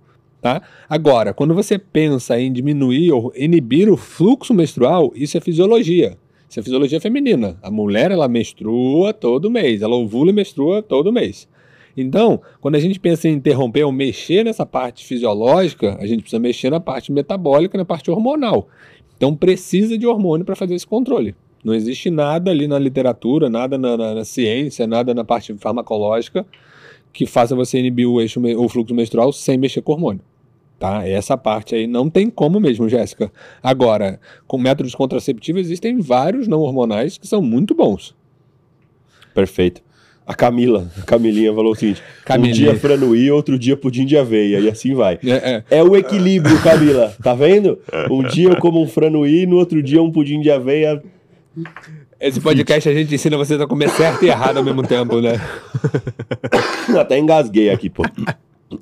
Tá? Agora, quando você pensa em diminuir ou inibir o fluxo menstrual, isso é fisiologia. Isso é fisiologia feminina. A mulher, ela menstrua todo mês. Ela ovula e menstrua todo mês. Então, quando a gente pensa em interromper ou mexer nessa parte fisiológica, a gente precisa mexer na parte metabólica, na parte hormonal. Então, precisa de hormônio para fazer esse controle. Não existe nada ali na literatura, nada na, na- na ciência, nada na parte farmacológica que faça você inibir o, eixo, o fluxo menstrual sem mexer com hormônio. Tá? Essa parte aí não tem como mesmo, Jéssica. Agora, com métodos contraceptivos existem vários não hormonais que são muito bons. Perfeito. A Camila, a Camilinha falou o seguinte: Camilinha. um dia franuí, outro dia pudim de aveia, e assim vai. É, é. É o equilíbrio, Camila, tá vendo? Um dia eu como um franuí, no outro dia um pudim de aveia. Esse podcast a gente ensina você a comer certo e errado ao mesmo tempo, né? Até engasguei aqui, pô.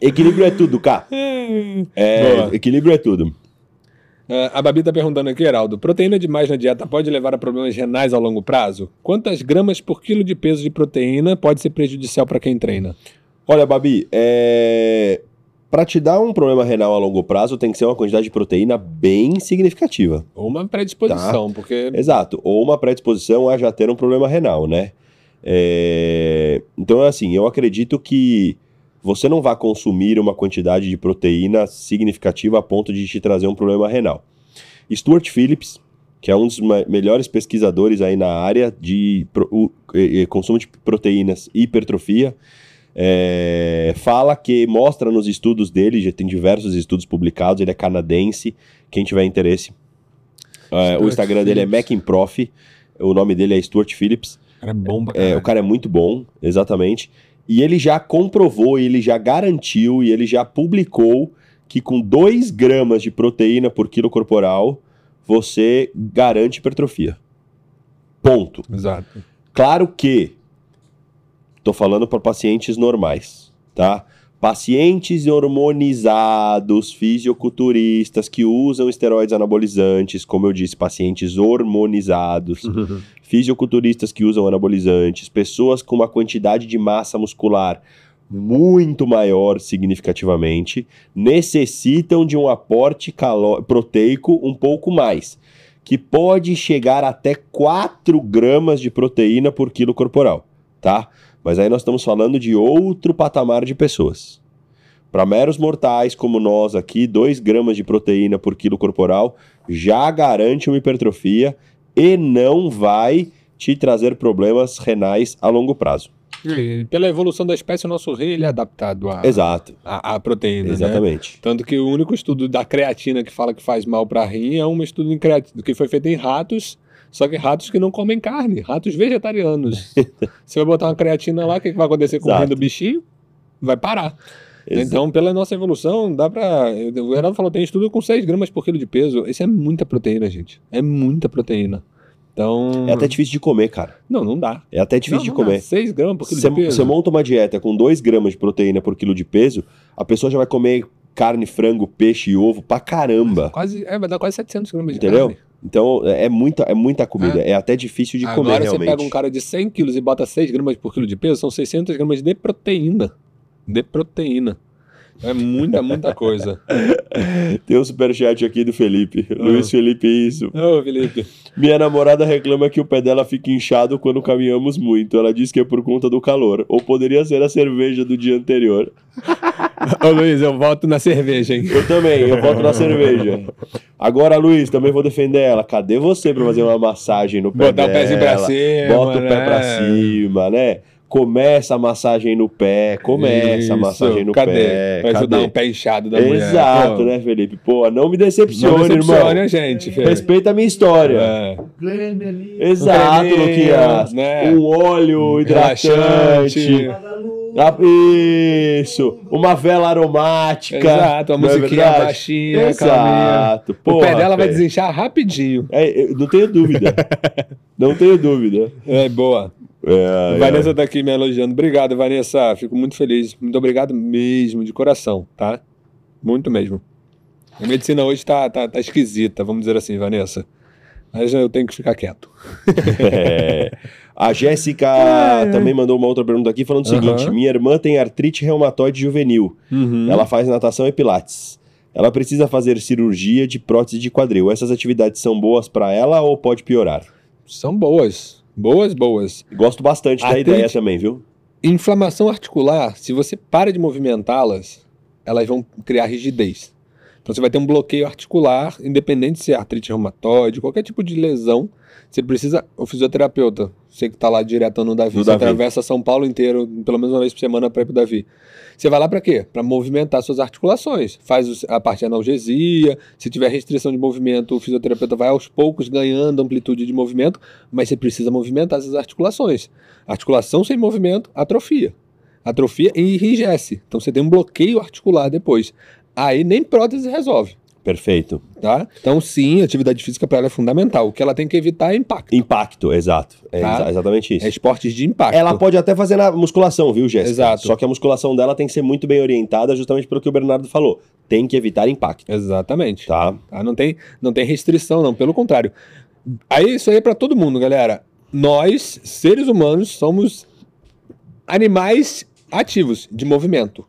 Equilíbrio é tudo, cá. É, equilíbrio é tudo. Ah, a Babi tá perguntando aqui, Heraldo. Proteína demais na dieta pode levar a problemas renais ao longo prazo? Quantas gramas por quilo de peso de proteína pode ser prejudicial para quem treina? Olha, Babi, é... para te dar um problema renal a longo prazo, tem que ser uma quantidade de proteína bem significativa. Ou uma predisposição, porque Exato. Ou uma predisposição a já ter um problema renal, né? É, Então, assim, eu acredito que você não vai consumir uma quantidade de proteína significativa a ponto de te trazer um problema renal. Stuart Phillips, que é um dos melhores pesquisadores aí na área de consumo de proteínas e hipertrofia, é, fala que mostra nos estudos dele, já tem diversos estudos publicados, ele é canadense, quem tiver interesse. É, o Instagram dele é Phillips. McInprof, o nome dele é Stuart Phillips. era bom pra É, o cara é muito bom, exatamente. E ele já comprovou, ele já garantiu e ele já publicou que com 2 gramas de proteína por quilo corporal você garante hipertrofia. Ponto. Exato. Claro que tô falando para pacientes normais, tá? Pacientes hormonizados, fisioculturistas que usam esteroides anabolizantes, como eu disse, pacientes hormonizados, fisioculturistas que usam anabolizantes, pessoas com uma quantidade de massa muscular muito maior significativamente, necessitam de um aporte proteico um pouco mais, que pode chegar até 4 gramas de proteína por quilo corporal, tá? Mas aí nós estamos falando de outro patamar de pessoas. Para meros mortais como nós aqui, 2 gramas de proteína por quilo corporal já garante uma hipertrofia e não vai te trazer problemas renais a longo prazo. E pela evolução da espécie, o nosso rim ele é adaptado à, Exato, à, à proteína, né? exatamente. Tanto que o único estudo da creatina que fala que faz mal para rim é um estudo em creatina, que foi feito em ratos, só que ratos que não comem carne, ratos vegetarianos. Você vai botar uma creatina lá, o que, que vai acontecer com o Exato. do bichinho? Vai parar. Exa- Então, pela nossa evolução, dá pra. O Heraldo falou: tem estudo com 6 gramas por quilo de peso. Isso é muita proteína, gente. É muita proteína. Então. É até difícil de comer, cara. Não, não dá. É até difícil não, de não comer. Dá. 6 gramas por quilo Você de peso. você monta uma dieta com 2 gramas de proteína por quilo de peso, a pessoa já vai comer carne, frango, peixe e ovo pra caramba. Quase, é, vai dar quase 700 gramas de Entendeu? carne. Então é é muita, é muita comida. É, até difícil de comer Agora você realmente. pega um cara de 100 quilos e bota 6 gramas por quilo de peso, são 600 gramas de proteína. De proteína. É muita, muita coisa. Tem um superchat aqui do Felipe. Ah. Luiz Felipe, isso. Ô, Felipe. Minha namorada reclama que o pé dela fica inchado quando caminhamos muito. Ela diz que é por conta do calor. Ou poderia ser a cerveja do dia anterior. Ô, Luiz, eu volto na cerveja, hein? Eu também, eu voto na cerveja. Agora, Luiz, também vou defender ela. Cadê você pra fazer uma massagem no pé Botar o dela? pezinho pra cima. Bota o pé né? pra cima, né? Começa a massagem no pé, começa Isso, a massagem no cadê? pé. Pra ajudar um pé inchado da mulher. Exato, Pô, né, Felipe? Pô, não me decepcione, Não decepcione irmão. a gente, Felipe. Respeita a minha história. É. Exato, creminho, Luquinhas. né? Um óleo hidratante. Ah, Isso! Uma vela aromática. Exato, uma é musiquinha verdade? baixinha. Exato. O pé dela vai desinchar rapidinho. É, eu não tenho dúvida. não tenho dúvida. É, boa. É, Vanessa tá aqui me elogiando. Obrigado, Vanessa. Fico muito feliz. Muito obrigado mesmo, de coração, tá? Muito mesmo. A medicina hoje tá, tá, tá esquisita, vamos dizer assim, Vanessa. Mas eu tenho que ficar quieto. É. A Jéssica É, é. também mandou uma outra pergunta aqui falando o seguinte: Aham. minha irmã tem artrite reumatoide juvenil. Uhum. Ela faz natação e pilates. Ela precisa fazer cirurgia de prótese de quadril. Essas atividades são boas pra ela ou pode piorar? São boas. Boas, boas. Gosto bastante da Artrite- ideia também, viu? Inflamação articular, se você para de movimentá-las, elas vão criar rigidez. Então você vai ter um bloqueio articular, independente se é artrite reumatoide, qualquer tipo de lesão, você precisa, o fisioterapeuta, você que está lá direto no Davi, No você Davi. atravessa São Paulo inteiro, pelo menos uma vez por semana para ir pro Davi. Você vai lá para quê? Para movimentar suas articulações. Faz a parte de analgesia, se tiver restrição de movimento, o fisioterapeuta vai aos poucos ganhando amplitude de movimento, mas você precisa movimentar essas articulações. Articulação sem movimento atrofia. Atrofia e enrijece. Então você tem um bloqueio articular depois. Aí nem prótese resolve, Perfeito. tá? Então sim, atividade física para ela é fundamental. O que ela tem que evitar é impacto. Impacto, exato. É Tá. exa- exatamente isso. É esportes de impacto. Ela pode até fazer na musculação, viu, Jéssica? Exato. Só que a musculação dela tem que ser muito bem orientada, justamente pelo que o Bernardo falou. Tem que evitar impacto, Exatamente. tá? Tá? Não, tem, não tem restrição, não. Pelo contrário. Aí isso aí é para todo mundo, galera. Nós, seres humanos, somos animais ativos, de movimento.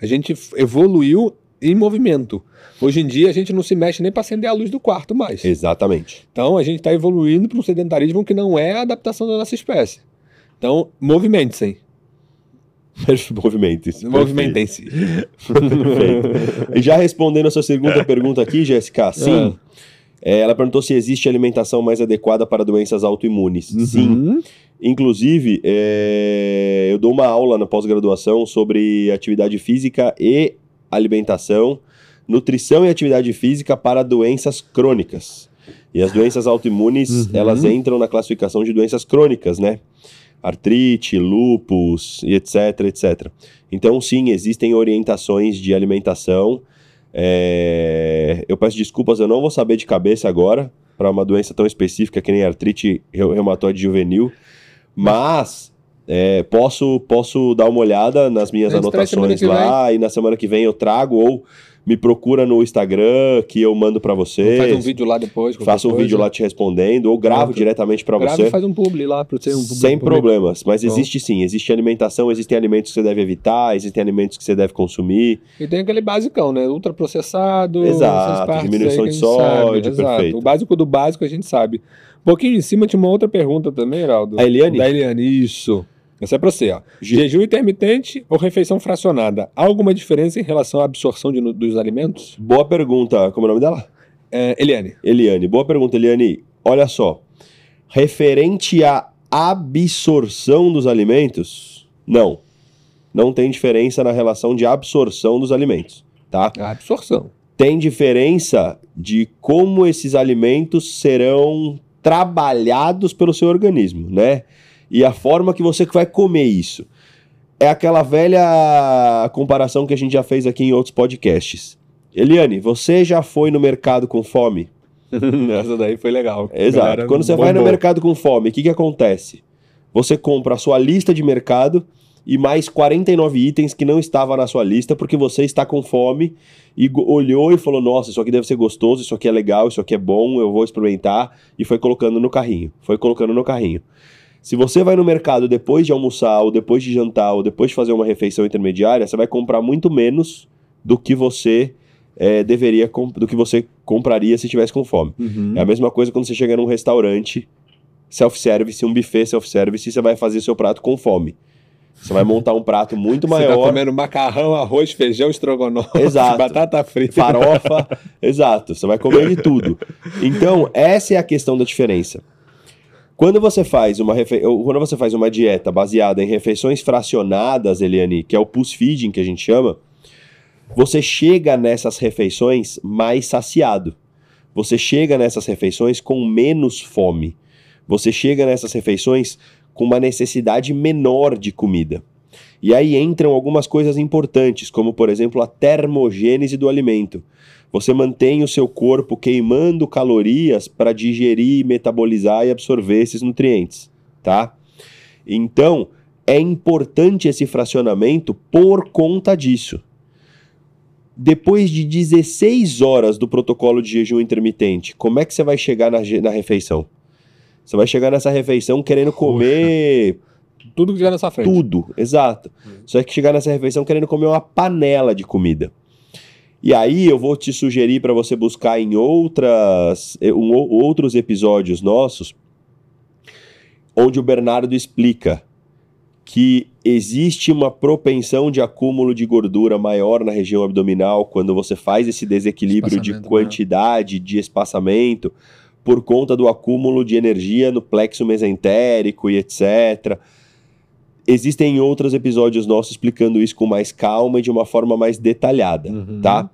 A gente evoluiu em movimento. Hoje em dia a gente não se mexe nem para acender a luz do quarto mais. Exatamente. Então a gente está evoluindo para um sedentarismo que não é a adaptação da nossa espécie. Então. Movimente-se. Movimentem-se. Perfeito. E já respondendo a sua segunda pergunta aqui, Jéssica, sim. É, ela perguntou se existe alimentação mais adequada para doenças autoimunes. Sim. Uhum. Inclusive, é, eu dou uma aula na pós-graduação sobre atividade física e alimentação, nutrição e atividade física para doenças crônicas. E as doenças autoimunes, Uhum. elas entram na classificação de doenças crônicas, né? Artrite, lúpus e etc, etc. Então, sim, existem orientações de alimentação. É, Eu peço desculpas, eu não vou saber de cabeça agora para uma doença tão específica que nem artrite reu- reumatoide juvenil, mas é, posso, posso dar uma olhada nas minhas anotações lá e na semana que vem eu trago ou me procura no Instagram que eu mando para vocês. Faz um vídeo lá depois. Faço um coisa. vídeo lá te respondendo ou gravo Pronto. diretamente para você. e faz um publi lá para você. Um publi- Sem problemas, mas Bom. existe sim, existe alimentação, existem alimentos que você deve evitar, existem alimentos que você deve consumir. E tem aquele basicão, né? Ultraprocessado. Exato, diminuição de sabe. sódio, perfeito. O básico do básico a gente sabe. Um pouquinho em cima tinha uma outra pergunta também, Heraldo. A Eliane? Da Eliane, isso. Essa é pra você, ó. Je- Jejum intermitente ou refeição fracionada? Há alguma diferença em relação à absorção de dos alimentos? Boa pergunta, como é o nome dela? É, Eliane. Eliane, boa pergunta, Eliane. Olha só, referente à absorção dos alimentos, não. Não tem diferença na relação de absorção dos alimentos, tá? A absorção. Tem diferença de como esses alimentos serão trabalhados pelo seu organismo, né? E a forma que você vai comer isso. É aquela velha comparação que a gente já fez aqui em outros podcasts. Eliane, você já foi no mercado com fome? Essa daí foi legal. Exato. Galera, Quando você vai no bombou. mercado com fome, o que, que acontece? Você compra a sua lista de mercado e mais 49 itens que não estavam na sua lista porque você está com fome e olhou e falou: Nossa, isso aqui deve ser gostoso, isso aqui é legal, isso aqui é bom, eu vou experimentar. E foi colocando no carrinho. Foi colocando no carrinho. Se você vai no mercado depois de almoçar, ou depois de jantar, ou depois de fazer uma refeição intermediária, você vai comprar muito menos do que você eh, deveria do que você compraria se estivesse com fome. Uhum. É a mesma coisa quando você chega num restaurante self-service, um buffet self-service, e você vai fazer seu prato com fome. Você vai montar um prato muito Você tá maior, comendo macarrão, arroz, feijão, estrogonofe, Exato. batata frita. farofa, exato, você vai comer de tudo. Então, essa é a questão da diferença. Quando você faz uma refe... quando você faz uma dieta baseada em refeições fracionadas, Eliane, que é o pulse feeding que a gente chama, você chega nessas refeições mais saciado. Você chega nessas refeições com menos fome. Você chega nessas refeições com uma necessidade menor de comida. E aí entram algumas coisas importantes, como por exemplo a termogênese do alimento. Você mantém o seu corpo queimando calorias para digerir, metabolizar e absorver esses nutrientes, tá? Então, é importante esse fracionamento por conta disso. Depois de 16 horas do protocolo de jejum intermitente, como é que você vai chegar na, na refeição? Você vai chegar nessa refeição querendo comer Tudo que tiver nessa frente. tudo, exato. Você vai chegar nessa refeição querendo comer uma panela de comida. E aí eu vou te sugerir para você buscar em outras, eh, um, ou- outros episódios nossos, onde o Bernardo explica que existe uma propensão de acúmulo de gordura maior na região abdominal quando você faz esse desequilíbrio de né? quantidade, de espaçamento, por conta do acúmulo de energia no plexo mesentérico e etc. Existem outros episódios nossos explicando isso com mais calma e de uma forma mais detalhada, Uhum. tá?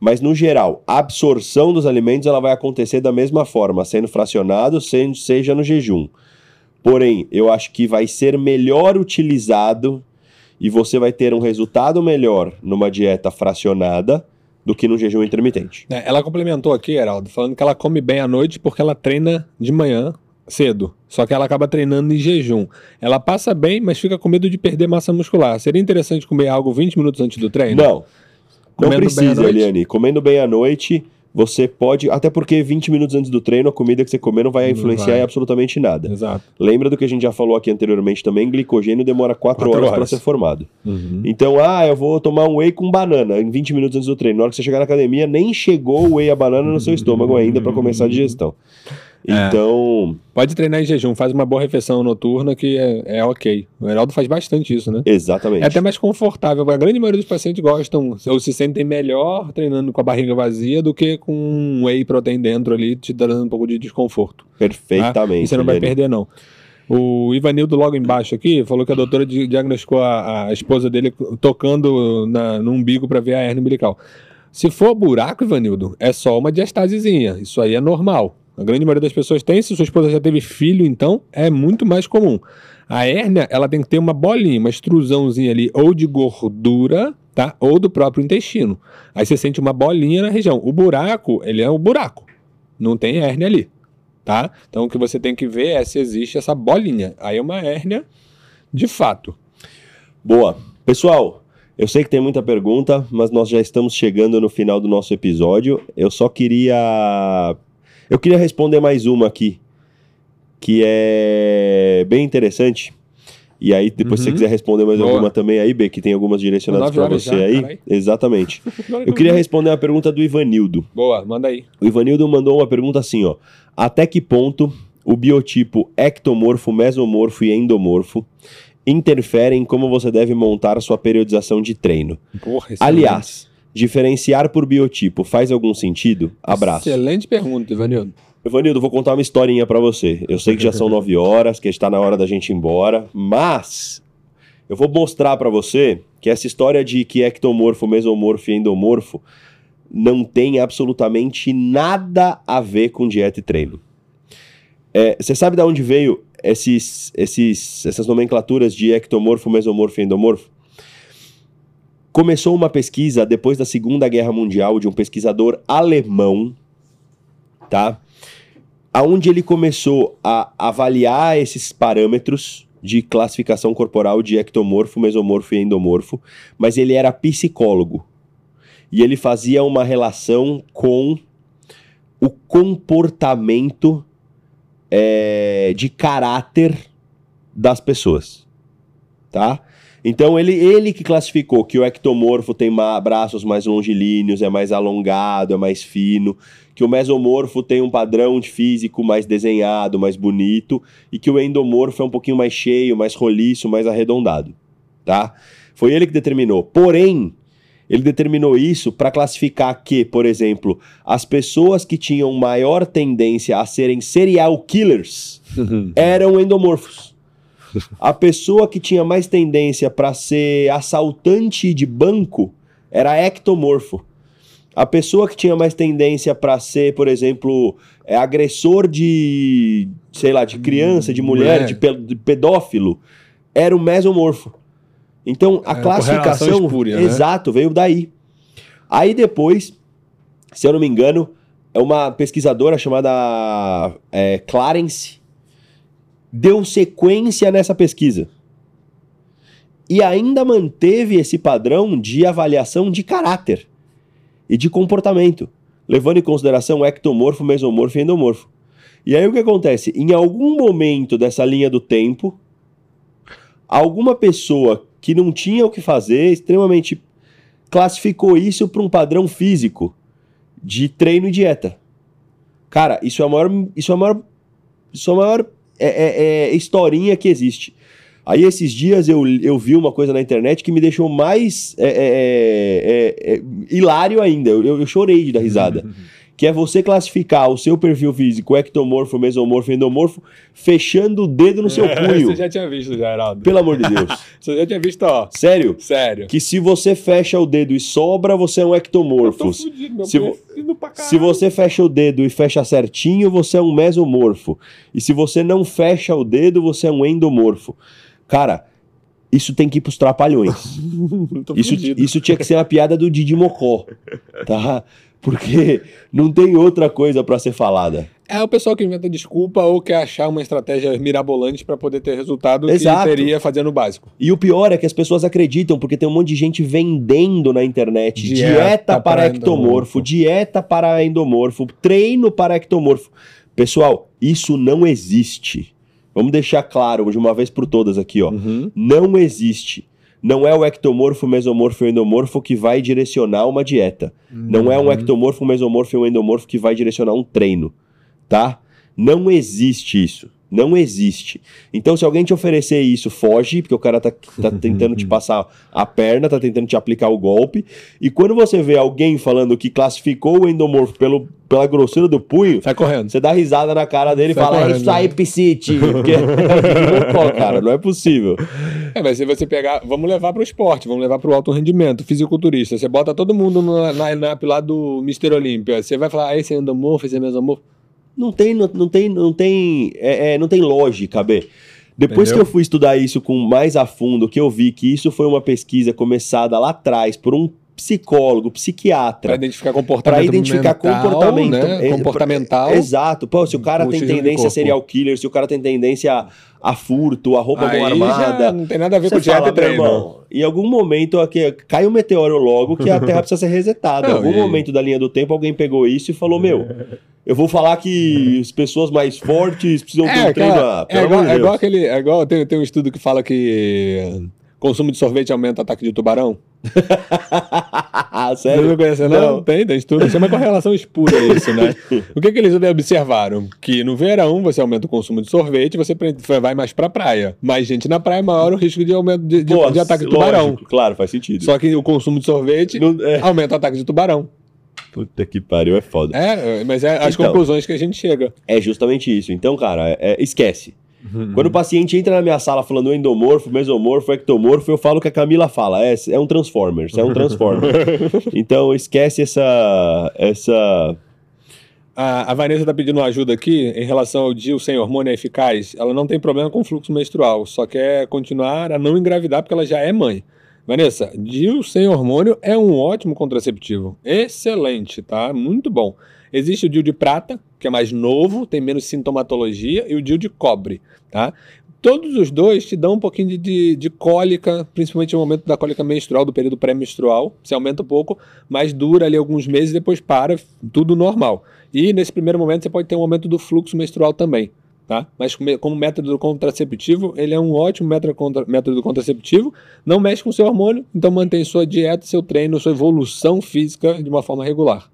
Mas no geral, a absorção dos alimentos ela vai acontecer da mesma forma, sendo fracionado, sendo, seja no jejum. Porém, eu acho que vai ser melhor utilizado e você vai ter um resultado melhor numa dieta fracionada do que no jejum intermitente. É, ela complementou aqui, Heraldo, falando que ela come bem à noite porque ela treina de manhã cedo. Só que ela acaba treinando em jejum. Ela passa bem, mas fica com medo de perder massa muscular. Seria interessante comer algo 20 minutos antes do treino? Não. Não Comendo à precisa? Eliane. Comendo bem à noite, você pode. Até porque 20 minutos antes do treino, a comida que você comer não vai Não influenciar vai. em absolutamente nada. Exato. Lembra do que a gente já falou aqui anteriormente também? Glicogênio demora 4 Quatro horas para horas. ser formado. Uhum. Então, ah, eu vou tomar um whey com banana em 20 minutos antes do treino. Na hora que você chegar na academia, nem chegou o whey a banana no seu estômago ainda para começar a digestão. É. Então, Pode treinar em jejum, faz uma boa refeição noturna que é, é ok. O Heraldo faz bastante isso, né? exatamente. É até mais confortável. A grande maioria dos pacientes gostam ou se sentem melhor treinando com a barriga vazia do que com um whey protein dentro ali, te dando um pouco de desconforto. tá? Perfeitamente. E você não vai perder, não. O Ivanildo, logo embaixo aqui, falou que a doutora di- diagnosticou a, a esposa dele tocando na, no umbigo para ver a hernia umbilical. Se for buraco, Ivanildo, é só uma diastasezinha. Isso aí é normal. A grande maioria das pessoas tem. Se sua esposa já teve filho, então é muito mais comum. A hérnia, ela tem que ter uma bolinha, uma extrusãozinha ali, ou de gordura, tá? Ou do próprio intestino. Aí você sente uma bolinha na região. O buraco, ele é um buraco. Não tem hérnia ali, tá? Então o que você tem que ver é se existe essa bolinha. Aí é uma hérnia de fato. Boa. Pessoal, eu sei que tem muita pergunta, mas nós já estamos chegando no final do nosso episódio. Eu só queria. Eu queria responder mais uma aqui, que é bem interessante. E aí, depois se você Uhum. quiser responder mais Boa. alguma também aí, B, que tem algumas direcionadas para você já, aí. carai. Exatamente. Eu queria responder a pergunta do Ivanildo. Boa, manda aí. O Ivanildo mandou uma pergunta assim, ó. Até que ponto o biotipo ectomorfo, mesomorfo e endomorfo interferem em como você deve montar sua periodização de treino? Porra. Aliás, diferenciar por biotipo faz algum sentido? Abraço. Excelente pergunta, Ivanildo. Ivanildo, vou contar uma historinha pra você. Eu sei que já são nove horas, que está na hora da gente ir embora, mas eu vou mostrar pra você que essa história de que ectomorfo, mesomorfo e endomorfo não tem absolutamente nada a ver com dieta e treino. É, Você sabe de onde veio esses, esses, essas nomenclaturas de ectomorfo, mesomorfo e endomorfo? Começou uma pesquisa depois da Segunda Guerra Mundial de um pesquisador alemão, tá? Aonde ele começou a avaliar esses parâmetros de classificação corporal de ectomorfo, mesomorfo e endomorfo, mas ele era psicólogo. E ele fazia uma relação com o comportamento é, de caráter das pessoas, tá? Então ele, ele que classificou que o ectomorfo tem braços mais longilíneos, é mais alongado, é mais fino, que o mesomorfo tem um padrão de físico mais desenhado, mais bonito, e que o endomorfo é um pouquinho mais cheio, mais roliço, mais arredondado, tá? Foi ele que determinou. Porém, ele determinou isso para classificar que, por exemplo, as pessoas que tinham maior tendência a serem serial killers eram endomorfos. A pessoa que tinha mais tendência para ser assaltante de banco era ectomorfo. A pessoa que tinha mais tendência para ser, por exemplo, é, agressor de, sei lá, de criança, de mulher, Mulher. de, pe- de pedófilo, era o mesomorfo. Então, a É, classificação espúria, né? exato veio daí. Aí depois, se eu não me engano, é uma pesquisadora chamada é, Clarence deu sequência nessa pesquisa e ainda manteve esse padrão de avaliação de caráter e de comportamento, levando em consideração ectomorfo, mesomorfo e endomorfo. E aí o que acontece? Em algum momento dessa linha do tempo, alguma pessoa que não tinha o que fazer, extremamente classificou isso para um padrão físico de treino e dieta. Cara, isso é a maior, isso é a maior, isso é a maior é, é- é historinha que existe. Aí esses dias eu, eu vi uma coisa na internet que me deixou mais é, é, hilário ainda. Eu, eu chorei de dar risada. Que é você classificar o seu perfil físico ectomorfo, mesomorfo, endomorfo, fechando o dedo no seu punho. Você já tinha visto, já, Heraldo. Pelo amor de Deus. Você já tinha visto, ó. Sério? Sério. Que se você fecha o dedo e sobra, você é um ectomorfo. fudido, meu Se vo- é Se você fecha o dedo e fecha certinho, você é um mesomorfo. E se você não fecha o dedo, você é um endomorfo. Cara, isso tem que ir pros trapalhões. Isso, isso tinha que ser uma piada do Didi Mocó, tá? Porque não tem outra coisa pra ser falada. É o pessoal que inventa desculpa ou quer achar uma estratégia mirabolante pra poder ter resultado Exato. que teria fazendo o básico. E o pior é que as pessoas acreditam, porque tem um monte de gente vendendo na internet dieta, Dieta para para ectomorfo, endomorfo. dieta para endomorfo, treino para ectomorfo. Pessoal, isso não existe. Vamos deixar claro de uma vez por todas aqui, ó. Uhum. Não existe. Não é o ectomorfo, mesomorfo e endomorfo que vai direcionar uma dieta. Não é um ectomorfo, mesomorfo e um endomorfo que vai direcionar um treino, tá? Não existe isso. Não existe. Então, se alguém te oferecer isso, foge, porque o cara tá, tá tentando te passar a perna, tá tentando te aplicar o golpe. E quando você vê alguém falando que classificou o endomorfo pelo, pela grossura do punho, Sai correndo. você dá risada na cara dele e fala: É correndo, isso aí, né?" Psite. Porque é cara, não é possível. É, mas se você pegar, vamos levar para o esporte, vamos levar para o alto rendimento, fisiculturista. Você bota todo mundo no line-up lá do Mr. Olímpia. Você vai falar, ah, esse é endomorfo, esse é mesomorfo. Não tem, não, não tem, não tem, é, é, não tem lógica, B. Depois Entendeu? que eu fui estudar isso com mais a fundo, que eu vi que isso foi uma pesquisa começada lá atrás por um psicólogo, Para psiquiatra, identificar comportamento para identificar comportamento né? é, comportamental. pra- Exato. Pô, se o cara tem tendência a serial killer, se o cara tem tendência a, a furto, a roupa Aí armada, não tem nada a ver com dieta fala, e treino. meu irmão, em algum momento aqui, cai um meteoro logo que a Terra precisa ser resetada. em algum e- momento da linha do tempo alguém pegou isso e falou, meu, eu vou falar que as pessoas mais fortes precisam ter É, um treino. ah, é, pelo igual, é igual aquele. É igual, tem, tem um estudo que fala que consumo de sorvete aumenta ataque de tubarão. Sério? não conhece, não? Não. Tem, tem estudo. Chama correlação espúria isso, né? o que, que eles observaram? Que no verão você aumenta o consumo de sorvete, você vai mais pra praia. Mais gente na praia, maior o risco de aumento de, de, Pô, de ataque de tubarão. lógico, claro, faz sentido. Só que o consumo de sorvete Não- é. aumenta o ataque de tubarão. Puta que pariu, é foda. É, mas é as Então. conclusões que a gente chega. É justamente isso. Então, cara, é- é- esquece. Uhum. Quando o paciente entra na minha sala falando endomorfo, mesomorfo, ectomorfo, eu falo o que a Camila fala. É, é um Transformers, é um Transformer. então, esquece essa. essa A, a Vanessa está pedindo ajuda aqui em relação ao DIU sem hormônio é eficaz. Ela não tem problema com fluxo menstrual, só quer continuar a não engravidar porque ela já é mãe. Vanessa, DIU sem hormônio é um ótimo contraceptivo. Excelente, tá? Muito bom. Existe o DIU de prata, que é mais novo, tem menos sintomatologia, e o DIU de cobre, tá? Todos os dois te dão um pouquinho de, de, de cólica, principalmente no momento da cólica menstrual, do período pré-menstrual. Você aumenta um pouco, mas dura ali alguns meses e depois para, tudo normal. E nesse primeiro momento você pode ter um aumento do fluxo menstrual também. Tá? Mas como- método contraceptivo, ele é um ótimo método, contra- método contraceptivo, não mexe com seu hormônio, então mantém sua dieta, seu treino, sua evolução física de uma forma regular.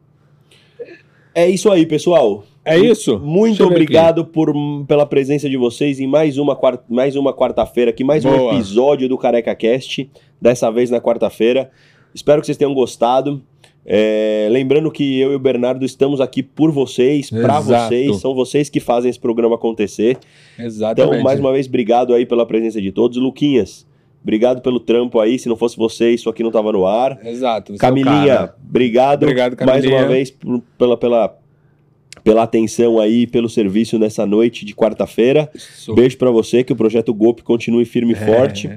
É isso aí, pessoal. É isso? Muito obrigado por, pela presença de vocês em mais uma, mais uma quarta-feira aqui, mais um Boa. episódio do Careca Cast, dessa vez na quarta-feira. Espero que vocês tenham gostado. É, lembrando que eu e o Bernardo estamos aqui por vocês, para vocês, são vocês que fazem esse programa acontecer. Exatamente. Então, mais uma vez, obrigado aí pela presença de todos. Luquinhas, obrigado pelo trampo aí. Se não fosse você, isso aqui não tava no ar. Exato. é Camilinha, cara. obrigado, Obrigado, mais Camilinha. uma vez pela, pela, pela atenção aí, pelo serviço nessa noite de quarta-feira. Beijo pra você, que o projeto Golpe continue firme e É. forte.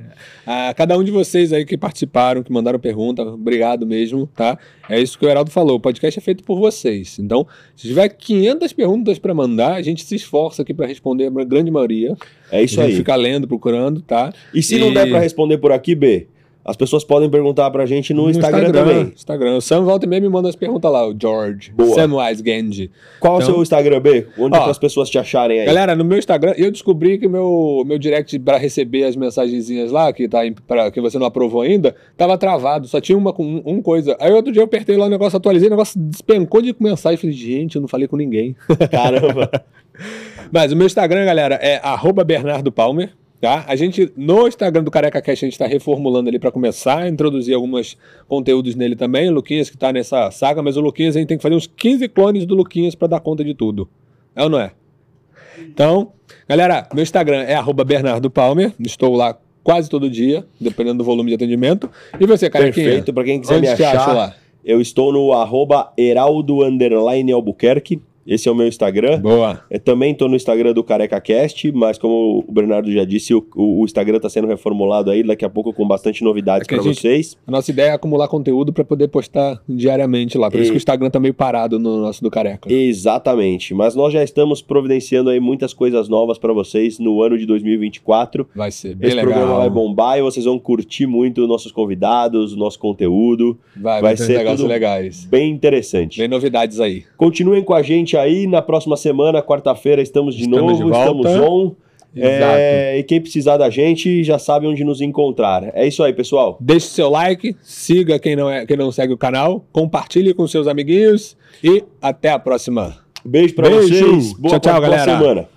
A cada um de vocês aí que participaram, que mandaram pergunta, obrigado mesmo, tá? É isso que o Heraldo falou, o podcast é feito por vocês. Então, se tiver 500 perguntas pra mandar, a gente se esforça aqui pra responder a grande maioria. É isso aí. fica lendo, procurando, tá? E se não E- der pra responder por aqui, B, as pessoas podem perguntar pra gente no, Instagram, também. Instagram. O Sam volta e meia me manda as perguntas lá, o George. Boa. Samwise Genji. Qual é o Então- seu Instagram, B? Onde Ó, que as pessoas te acharem aí? Galera, no meu Instagram, eu descobri que meu meu direct para receber as mensagenzinhas lá, que, tá pra, que você não aprovou ainda, tava travado, só tinha uma com um, um coisa. Aí outro dia eu apertei lá o negócio, atualizei, o negócio despencou de mensagem. Falei, gente, eu não falei com ninguém. Caramba. Mas o meu Instagram, galera, é arroba Bernardo Palmer. Tá? A gente, no Instagram do Careca Cash, a gente está reformulando ali para começar a introduzir alguns conteúdos nele também. O Luquinhas que tá nessa saga, mas o Luquinhas a gente tem que fazer uns 15 clones do Luquinhas para dar conta de tudo. É ou não é? Então, galera, meu Instagram é arroba Bernardo Palmer. Estou lá quase todo dia, dependendo do volume de atendimento. E você, Carequinha? Perfeito, pra quem quiser Onde me te acha achar, lá? eu estou no arroba heraldo underline Albuquerque. Esse é o meu Instagram. Boa. Eu também estou no Instagram do CarecaCast, mas como o Bernardo já disse, o, o- Instagram está sendo reformulado aí, daqui a pouco com bastante novidades É para vocês. A nossa ideia é acumular conteúdo para poder postar diariamente lá. Por isso E- que o Instagram tá meio parado no nosso do Careca. Exatamente, mas nós já estamos providenciando aí muitas coisas novas para vocês no ano de 2024. Vai ser bem Esse legal. programa vai bombar e vocês vão curtir muito nossos convidados, o nosso conteúdo. Vai, vai, ser negócios legais. Bem interessante. Vem novidades aí. Continuem com a gente aí. Na próxima semana, quarta-feira, estamos de Estamos novo, de estamos on. É, e quem precisar da gente já sabe onde nos encontrar. É isso aí, pessoal. Deixe seu like, siga quem não, é, quem não segue o canal, compartilhe com seus amiguinhos e até a próxima. Beijo pra Beijo. vocês. Tchau, tchau, boa galera. semana.